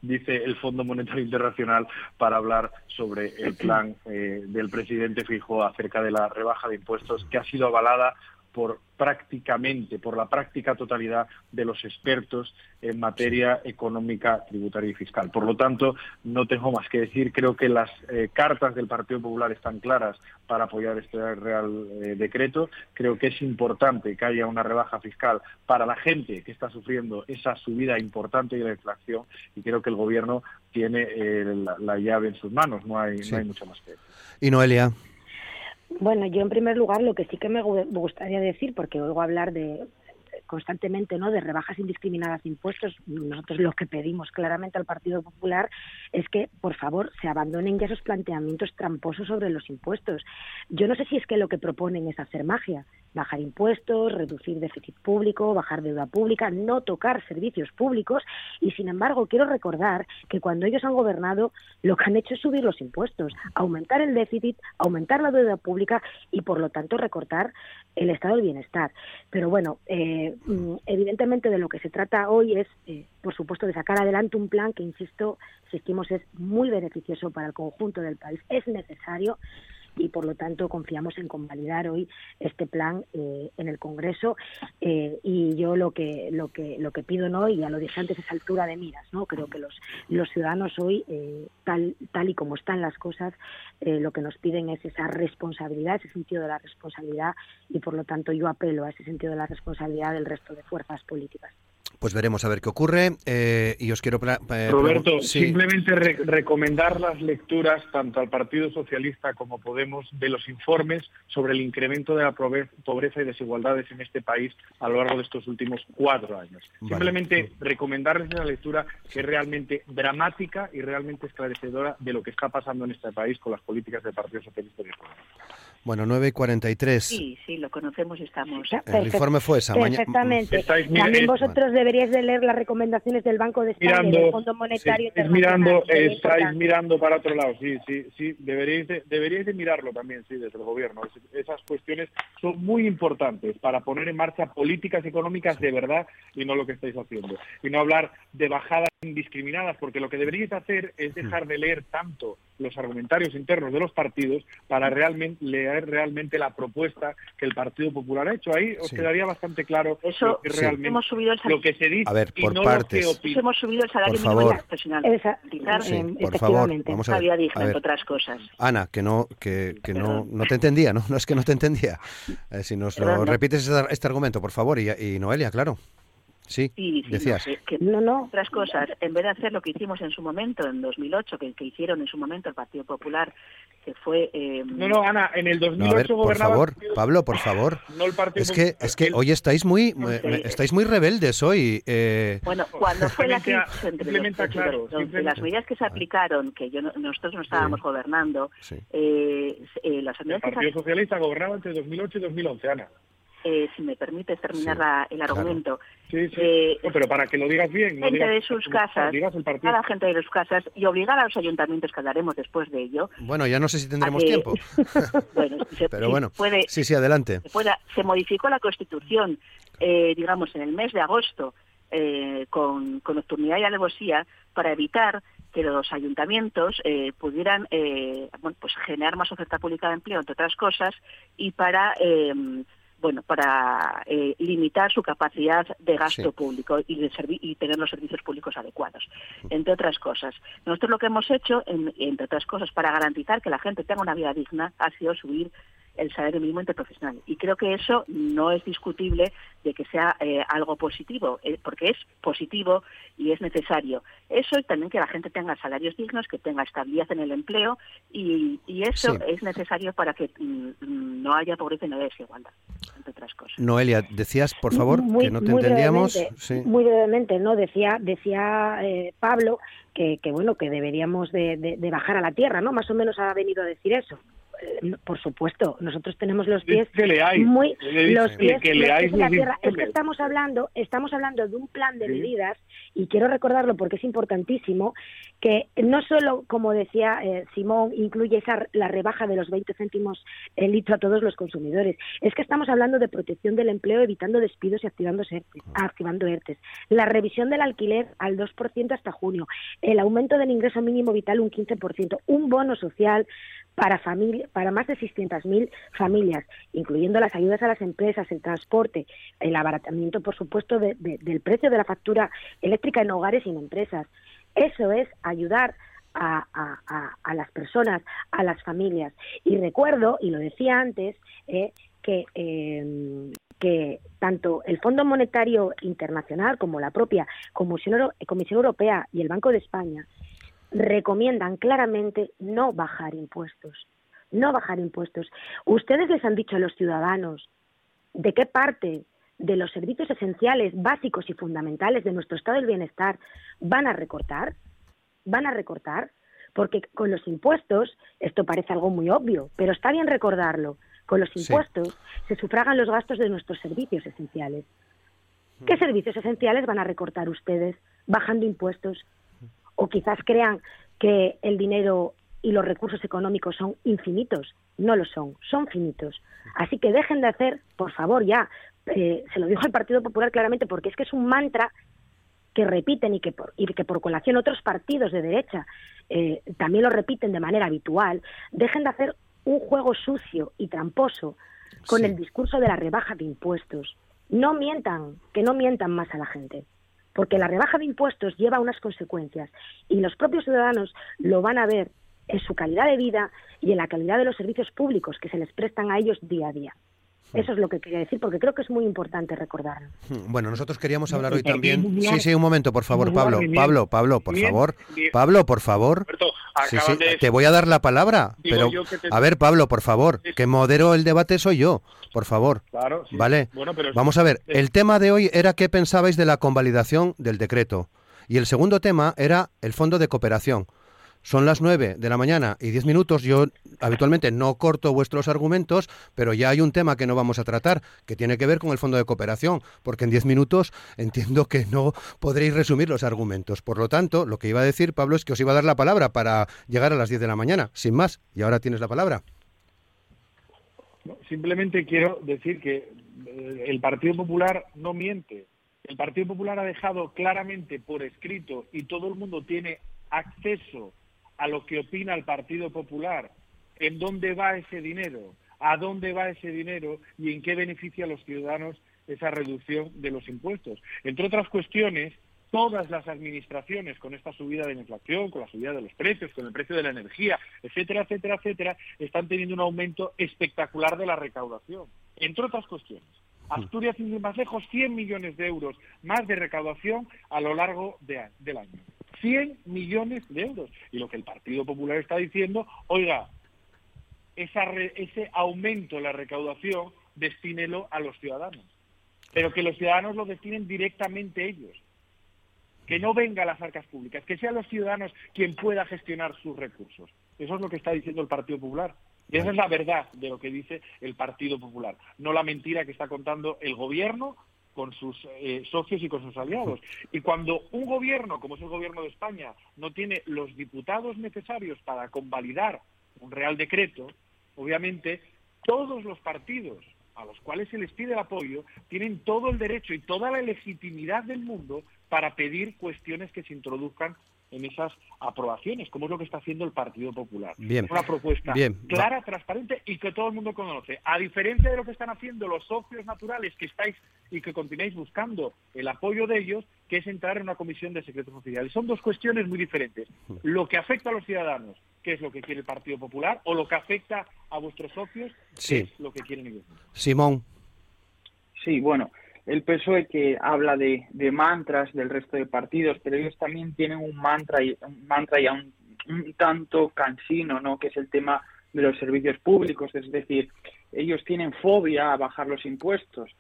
dice el Fondo Monetario Internacional para hablar sobre el [CLEARS THROAT] plan eh, del presidente Fijo acerca de la rebaja de impuestos que ha sido avalada por prácticamente, por la práctica totalidad de los expertos en materia económica, tributaria y fiscal. Por lo tanto, no tengo más que decir. Creo que las eh, cartas del Partido Popular están claras para apoyar este Real eh, Decreto. Creo que es importante que haya una rebaja fiscal para la gente que está sufriendo esa subida importante de la inflación y creo que el Gobierno tiene eh, la, llave en sus manos. No hay, no hay mucho más que decir. Y Noelia. Bueno, yo en primer lugar lo que sí que me gustaría decir, porque oigo hablar de constantemente no de rebajas indiscriminadas de impuestos nosotros lo que pedimos claramente al Partido Popular es que por favor se abandonen ya esos planteamientos tramposos sobre los impuestos yo no sé si es que lo que proponen es hacer magia bajar impuestos, reducir déficit público, bajar deuda pública, no tocar servicios públicos y sin embargo quiero recordar que cuando ellos han gobernado lo que han hecho es subir los impuestos, aumentar el déficit, aumentar la deuda pública y por lo tanto recortar el estado del bienestar. Pero bueno, eh, mm, evidentemente de lo que se trata hoy es, eh, por supuesto, de sacar adelante un plan que, insisto, insistimos, es muy beneficioso para el conjunto del país, es necesario y por lo tanto confiamos en convalidar hoy este plan eh, en el Congreso. Eh, y yo lo que lo que lo que pido no y ya lo dije antes es altura de miras no creo que los los ciudadanos hoy eh, tal tal y como están las cosas lo que nos piden es esa responsabilidad ese sentido de la responsabilidad y por lo tanto yo apelo a ese sentido de la responsabilidad del resto de fuerzas políticas pues veremos a ver qué ocurre. Eh, y os quiero. Eh, Roberto, simplemente recomendar las lecturas tanto al Partido Socialista como Podemos de los informes sobre el incremento de la pobreza y desigualdades en este país a lo largo de estos últimos cuatro años. Simplemente recomendarles la lectura que es realmente dramática y realmente esclarecedora de lo que está pasando en este país con las políticas del Partido Socialista de Bueno, 9 y 43. Sí, sí, lo conocemos y estamos. El informe fue esa. Perfectamente. También vosotros deberíais de leer las recomendaciones del Banco de España y del Fondo Monetario sí, mirando, estáis mirando para otro lado, sí, sí, sí, deberíais de, deberíais de mirarlo también, sí, desde el gobierno. esas cuestiones son muy importantes para poner en marcha políticas económicas de verdad y no lo que estáis haciendo. Y no hablar de bajadas indiscriminadas, porque lo que deberíais hacer es dejar de leer tanto los argumentarios internos de los partidos para realmente leer realmente la propuesta que el Partido Popular ha hecho. Ahí os quedaría bastante claro Eso, que realmente hemos subido el lo que se dice a ver, por y no partes. lo que hemos subido el salario mínimo profesional. Esa, sí, por favor, vamos a ver. digna, entre otras cosas. Ana, que no que, que no, no te entendía, ¿no? [LAUGHS] No es que no te entendía. Eh, si nos lo repites este, este argumento, por favor, y, y Noelia, claro. Sí, decías. No, no, Otras cosas, en vez de hacer lo que hicimos en su momento, en 2008, que, que hicieron en su momento el Partido Popular, que fue... Eh, no, no, Ana, en el 2008 a ver, por favor, Pablo, por favor. No el Partido es que, es que hoy estáis muy, estáis muy rebeldes hoy. Eh... Bueno, cuando fue la crisis entre claro, las medidas que se aplicaron, que yo nosotros no estábamos gobernando, eh, eh, las medidas El Partido Socialista gobernaba entre 2008 y 2011, Ana. Eh, si me permites terminar el argumento. Sí, sí. Eh, pero para que lo digas bien, no gente de sus casas, a la gente de sus casas y obligar a los ayuntamientos que hablaremos después de ello. Bueno, ya no sé si tendremos tiempo. [LAUGHS] bueno, [LAUGHS] pero bueno, puede, sí, sí, adelante. Se, se modificó la Constitución, eh, digamos, en el mes de agosto con, con nocturnidad y alevosía para evitar que los ayuntamientos eh, pudieran eh, bueno, pues generar más oferta pública de empleo, entre otras cosas, y para eh, bueno, para eh, limitar su capacidad de gasto público y, de y tener los servicios públicos adecuados, entre otras cosas. Nosotros lo que hemos hecho, entre otras cosas, para garantizar que la gente tenga una vida digna, ha sido subir el salario mínimo interprofesional. Y creo que eso no es discutible de que sea eh, algo positivo, eh, porque es positivo y es necesario. Eso y también que la gente tenga salarios dignos, que tenga estabilidad en el empleo y, eso es necesario para que mm, no haya pobreza y no haya desigualdad. entre otras cosas. Noelia, decías, por favor, Muy- que no te muy entendíamos. brevemente, Sí. Muy brevemente, ¿no? Decía, decía eh, Pablo que, que, bueno, que deberíamos de, de- de bajar a la tierra, ¿no? Más o menos ha venido a decir eso. Eh, por supuesto, nosotros tenemos los pies Que leáis, muy los pies, que los leáis pies la tierra. Es que estamos hablando, estamos hablando de un plan de Sí. medidas y quiero recordarlo porque es importantísimo que no solo, como decía eh, Simón, incluye esa la rebaja de los 20 céntimos el litro a todos los consumidores. Es que estamos hablando de protección del empleo, evitando despidos y activando ERTES. ERTES. La revisión del alquiler al 2% hasta junio. El aumento del ingreso mínimo vital un 15%. Un bono social para, familia, para más de 600.000 familias, incluyendo las ayudas a las empresas, el transporte, el abaratamiento, por supuesto, de- del precio de la factura eléctrica en hogares y en empresas. Eso es ayudar a, las personas, a las familias. Y recuerdo, y lo decía antes, eh, que, eh, que tanto el Fondo Monetario Internacional como la propia Comisión Europea y el Banco de España recomiendan claramente no bajar impuestos. No bajar impuestos. Ustedes les han dicho a los ciudadanos de qué parte de los servicios esenciales, básicos y fundamentales de nuestro estado del bienestar van a recortar. Van a recortar. Porque con los impuestos, esto parece algo muy obvio, pero está bien recordarlo, con los Sí. impuestos se sufragan los gastos de nuestros servicios esenciales. ¿Qué servicios esenciales van a recortar ustedes bajando impuestos? O quizás crean que el dinero y los recursos económicos son infinitos. No lo son, son finitos. Así que dejen de hacer, por favor, ya, eh, se lo dijo al Partido Popular claramente, porque es que es un mantra que repiten y que por, y que por colación otros partidos de derecha eh, también lo repiten de manera habitual, dejen de hacer un juego sucio y tramposo con Sí. el discurso de la rebaja de impuestos. No mientan, que no mientan más a la gente, porque la rebaja de impuestos lleva unas consecuencias y los propios ciudadanos lo van a ver en su calidad de vida y en la calidad de los servicios públicos que se les prestan a ellos día a día. Eso es lo que quería decir, porque creo que es muy importante recordarlo. Hmm, Bueno, nosotros queríamos hablar hoy también. Sí, sí, un momento, por favor, Pablo. Pablo, Pablo, por favor. Pablo, por favor. Sí, sí, te voy a dar la palabra, pero a ver, Pablo, por favor, que modero el debate soy yo, por favor. Claro. Vale. Vamos a ver, el tema de hoy era qué pensabais de la convalidación del decreto y el segundo tema era el fondo de cooperación. Son las 9 de la mañana y 10 minutos. Yo habitualmente no corto vuestros argumentos, pero ya hay un tema que no vamos a tratar, que tiene que ver con el fondo de cooperación, porque en 10 minutos entiendo que no podréis resumir los argumentos. Por lo tanto, lo que iba a decir, Pablo, es que os iba a dar la palabra para llegar a las 10 de la mañana, sin más. Y ahora tienes la palabra. Simplemente quiero decir que eh, el Partido Popular no miente. El Partido Popular ha dejado claramente por escrito y todo el mundo tiene acceso a lo que opina el Partido Popular, en dónde va ese dinero, a dónde va ese dinero y en qué beneficia a los ciudadanos esa reducción de los impuestos. Entre otras cuestiones, todas las administraciones con esta subida de la inflación, con la subida de los precios, con el precio de la energía, etcétera, etcétera, etcétera, están teniendo un aumento espectacular de la recaudación. Entre otras cuestiones, Asturias, sin más lejos, 100 millones de euros más de recaudación a lo largo de- del año. 100 millones de euros. Y lo que el Partido Popular está diciendo, oiga, esa re- ese aumento en la recaudación, destínelo a los ciudadanos. Pero que los ciudadanos lo destinen directamente ellos. Que no venga a las arcas públicas, que sean los ciudadanos quien pueda gestionar sus recursos. Eso es lo que está diciendo el Partido Popular. Y esa es la verdad de lo que dice el Partido Popular, no la mentira que está contando el gobierno con sus eh, socios y con sus aliados. Y cuando un gobierno, como es el gobierno de España, no tiene los diputados necesarios para convalidar un real decreto, obviamente todos los partidos a los cuales se les pide el apoyo tienen todo el derecho y toda la legitimidad del mundo para pedir cuestiones que se introduzcan en esas aprobaciones, como es lo que está haciendo el Partido Popular. Bien. Una propuesta Bien. clara, transparente y que todo el mundo conoce. A diferencia de lo que están haciendo los socios naturales que estáis y que continuáis buscando el apoyo de ellos, que es entrar en una comisión de secretos oficiales. Son dos cuestiones muy diferentes. Lo que afecta a los ciudadanos, que es lo que quiere el Partido Popular, o lo que afecta a vuestros socios, que Sí. es lo que quieren ellos. Simón. Sí, bueno, el PSOE que habla de, de mantras del resto de partidos, pero ellos también tienen un mantra y un mantra ya un, un tanto cansino, ¿no? Que es el tema de los servicios públicos, es decir, ellos tienen fobia a bajar los impuestos,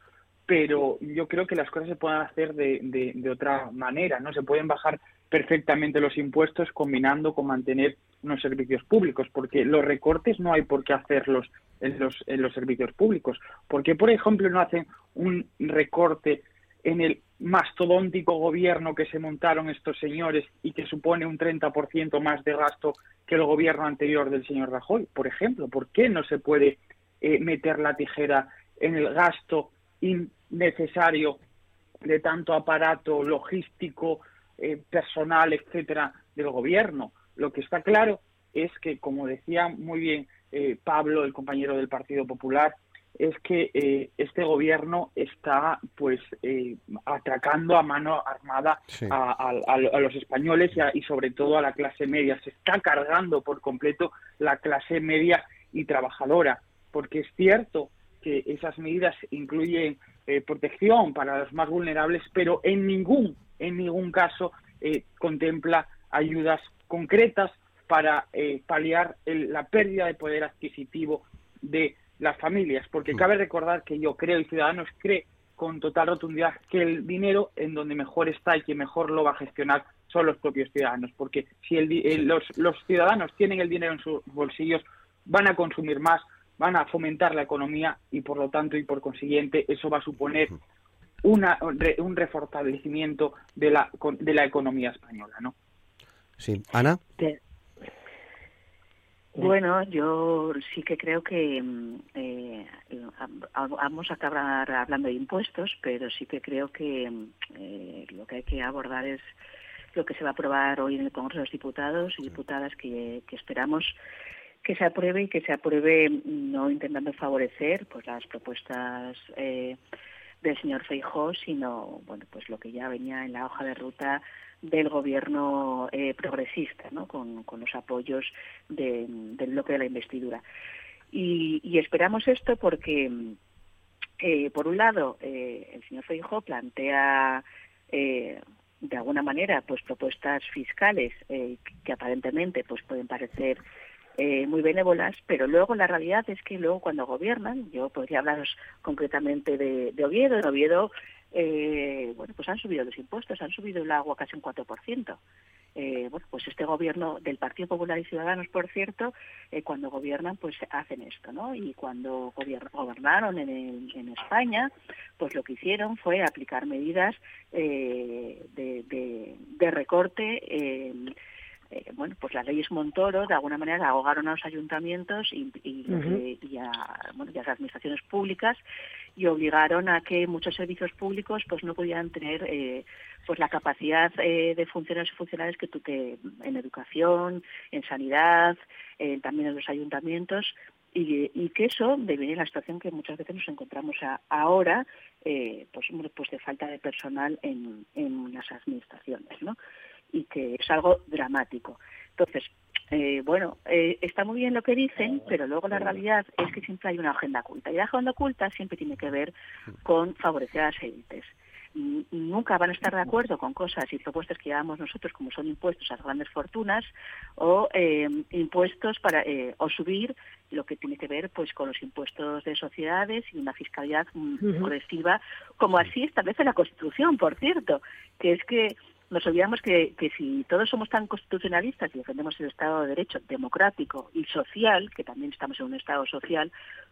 pero yo creo que las cosas se pueden hacer de, de, otra manera, ¿no? Se pueden bajar perfectamente los impuestos combinando con mantener unos servicios públicos, porque los recortes no hay por qué hacerlos en los, en los servicios públicos. porque por ejemplo, no hacen un recorte en el mastodóntico gobierno que se montaron estos señores y que supone un 30% más de gasto que el gobierno anterior del señor Rajoy? Por ejemplo, ¿por qué no se puede eh, meter la tijera en el gasto innecesario de tanto aparato logístico, eh, personal, etcétera, del gobierno. Lo que está claro es que, como decía muy bien eh, Pablo, el compañero del Partido Popular, es que eh, este gobierno está pues atracando a mano armada a, los españoles y, y, sobre todo a la clase media. Se está cargando por completo la clase media y trabajadora, porque es cierto que esas medidas incluyen eh, protección para los más vulnerables, pero en ningún, en ningún caso eh, contempla ayudas concretas para eh, paliar la pérdida de poder adquisitivo de las familias, porque mm. cabe recordar que yo creo y Ciudadanos cree con total rotundidad que el dinero en donde mejor está y que mejor lo va a gestionar son los propios ciudadanos, porque si los, los ciudadanos tienen el dinero en sus bolsillos, van a consumir más, van a fomentar la economía y por lo tanto y por consiguiente eso va a suponer una, un refortalecimiento de la, de la economía española, ¿no? Sí, Ana. Bueno, yo sí que creo que mm, eh, vamos a acabar hablando de impuestos, pero sí que creo que mm, eh, lo que hay que abordar es lo que se va a aprobar hoy en el Congreso de los Diputados y Diputadas que, que esperamos que se apruebe y que se apruebe no intentando favorecer pues las propuestas eh, del señor Feijó, sino bueno pues lo que ya venía en la hoja de ruta del gobierno eh, progresista, ¿no? con, con los apoyos de, del bloque de la investidura. Y, y esperamos esto porque, eh, por un lado, eh, el señor Feijó plantea eh, de alguna manera pues propuestas fiscales que aparentemente pues pueden parecer eh, muy benévolas, pero luego la realidad es que luego cuando gobiernan, yo podría hablaros concretamente de, Oviedo, en Oviedo, eh, bueno, pues han subido los impuestos, han subido el agua casi un 4%. Eh, bueno, pues este gobierno del Partido Popular y Ciudadanos, por cierto, eh, cuando gobiernan, pues hacen esto, ¿no? Y cuando gobernaron en, en España, pues lo que hicieron fue aplicar medidas de, de, de, recorte eh, bueno, pues las leyes Montoro de alguna manera ahogaron a los ayuntamientos y, y, a, bueno, las administraciones públicas y obligaron a que muchos servicios públicos pues no pudieran tener eh, pues la capacidad eh, de funcionarios y funcionarios que, que en educación, en sanidad, también en los ayuntamientos y, y, que eso deviene la situación que muchas veces nos encontramos ahora, pues, pues de falta de personal en, en las administraciones, ¿no? y que es algo dramático. Entonces, eh, bueno, eh, está muy bien lo que dicen, pero luego la realidad es que siempre hay una agenda oculta. Y la agenda oculta siempre tiene que ver con favorecer a las élites. Nunca van a estar de acuerdo con cosas y propuestas que llevamos nosotros, como son impuestos a las grandes fortunas o eh, impuestos para o subir lo que tiene que ver pues con los impuestos de sociedades y una fiscalidad progresiva, como así establece la Constitución, por cierto, que es que nos olvidamos que, que si todos somos tan constitucionalistas y defendemos el Estado de Derecho democrático y social, que también estamos en un Estado social,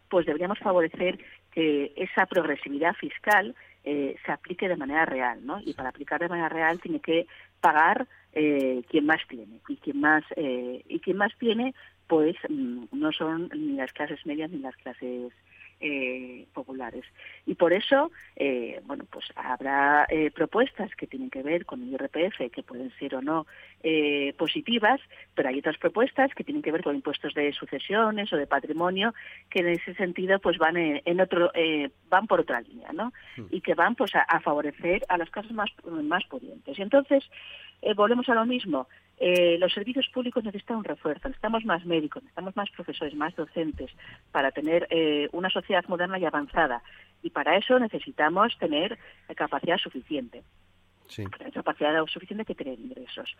pues deberíamos favorecer que esa progresividad fiscal eh, se aplique de manera real, ¿no? Y para aplicar de manera real tiene que pagar eh, quien más tiene y quien más eh, y quien más tiene, pues mm, no son ni las clases medias ni las clases eh, populares. Y por eso, eh, bueno, pues habrá eh, propuestas que tienen que ver con el IRPF, que pueden ser o no eh, positivas, pero hay otras propuestas que tienen que ver con impuestos de sucesiones o de patrimonio, que en ese sentido pues van en, otro, van por otra línea, ¿no? Hmm. Y que van pues a, favorecer a las casas más, más pudientes. Y entonces, volvemos a lo mismo. Eh, los servicios públicos necesitan un refuerzo, necesitamos más médicos, necesitamos más profesores, más docentes para tener eh, una sociedad moderna y avanzada. Y para eso necesitamos tener capacidad suficiente. Sí. Capacidad suficiente que tener ingresos.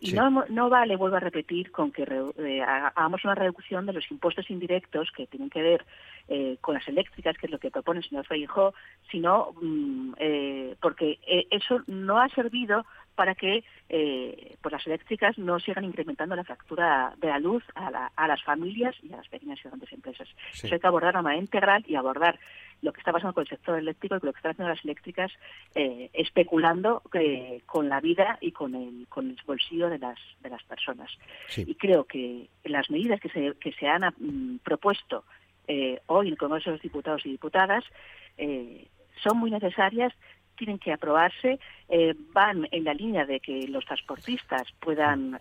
Y no, no vale, vuelvo a repetir, con que eh, hagamos una reducción de los impuestos indirectos que tienen que ver eh, con las eléctricas, que es lo que propone el señor Feijó, sino mm, eh, porque eso no ha servido para que pues las eléctricas no sigan incrementando la factura de la luz a, las familias y a las pequeñas y grandes empresas. Eso hay que abordar de manera integral y abordar lo que está pasando con el sector eléctrico y con lo que están haciendo las eléctricas, eh, especulando eh, con la vida y con el, con el bolsillo de las, de las personas. Y creo que las medidas que se, que se han mm, propuesto eh, hoy en el Congreso de los Diputados y Diputadas son muy necesarias tienen que aprobarse, van en la línea de que los transportistas puedan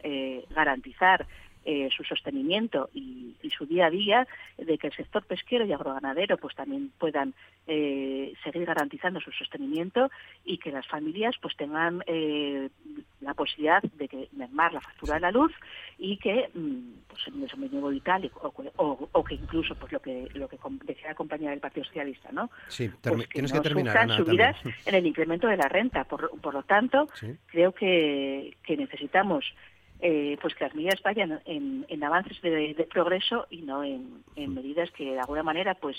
garantizar eh, su sostenimiento y, su día a día, de que el sector pesquero y agroganadero pues también puedan eh, seguir garantizando su sostenimiento y que las familias pues tengan eh, la posibilidad de que mermar la factura de la luz y que mm, pues el mínimo vital o, o, que incluso pues lo que lo que decía la compañía del Partido Socialista, ¿no? Sí, pues que tienes que terminar. subidas en el incremento de la renta, por, por lo tanto creo que, que necesitamos eh, pues que las medidas vayan en, avances de, progreso y no en, medidas que de alguna manera pues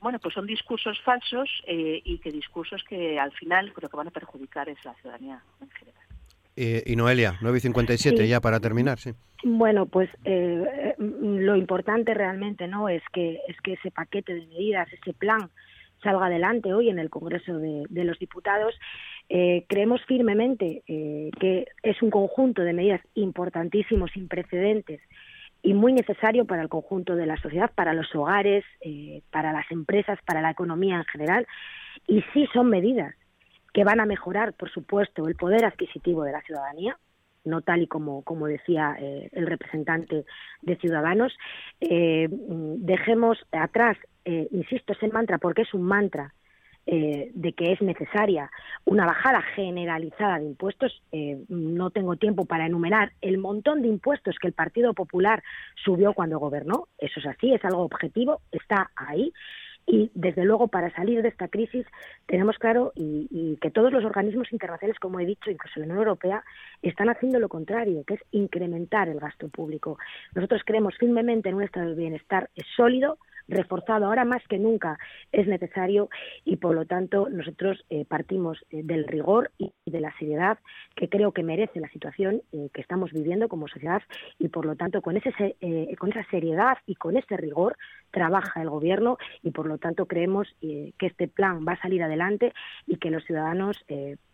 bueno pues son discursos falsos eh, y que discursos que al final lo que van a perjudicar es la ciudadanía en general. Eh, y Noelia, 9.57 ya para terminar, sí. Bueno, pues lo importante realmente no es que es que ese paquete de medidas, ese plan salga adelante hoy en el Congreso de los Diputados eh, creemos firmemente eh, que es un conjunto de medidas importantísimos, sin precedentes y muy necesario para el conjunto de la sociedad, para los hogares, eh, para las empresas, para la economía en general. Y sí son medidas que van a mejorar, por supuesto, el poder adquisitivo de la ciudadanía, no tal y como, como decía el representante de Ciudadanos. dejemos atrás, insisto, ese mantra, porque es un mantra eh, de que es necesaria una bajada generalizada de impuestos. Eh, no tengo tiempo para enumerar el montón de impuestos que el Partido Popular subió cuando gobernó. Eso es así, es algo objetivo, está ahí. Y desde luego para salir de esta crisis tenemos claro y, que todos los organismos internacionales, como he dicho, incluso la Unión Europea, están haciendo lo contrario, que es incrementar el gasto público. Nosotros creemos firmemente en un estado de bienestar sólido, reforzado ahora más que nunca es necesario y por lo tanto nosotros eh, partimos eh, del rigor y de la seriedad que creo que merece la situación eh, que estamos viviendo como sociedad y por lo tanto con ese con esa seriedad y con ese rigor trabaja el gobierno y por lo tanto creemos que este plan va a salir adelante y que los ciudadanos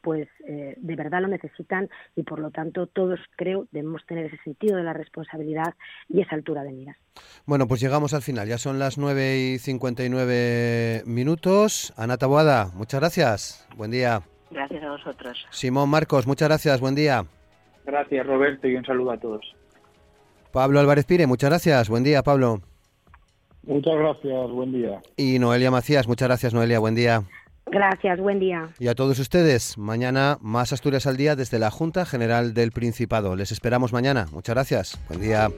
pues de verdad lo necesitan y por lo tanto todos creo debemos tener ese sentido de la responsabilidad y esa altura de miras. Bueno, pues llegamos al final. Ya son las 9 y 59 minutos. Ana Taboada, muchas gracias. Buen día. Gracias a vosotros. Simón Marcos, muchas gracias. Buen día. Gracias, Roberto, y un saludo a todos. Pablo Álvarez Pire, muchas gracias. Buen día, Pablo. Muchas gracias, buen día. Y Noelia Macías, muchas gracias, Noelia. Buen día. Gracias, buen día. Y a todos ustedes, mañana más Asturias al día desde la Junta General del Principado. Les esperamos mañana. Muchas gracias. Buen día.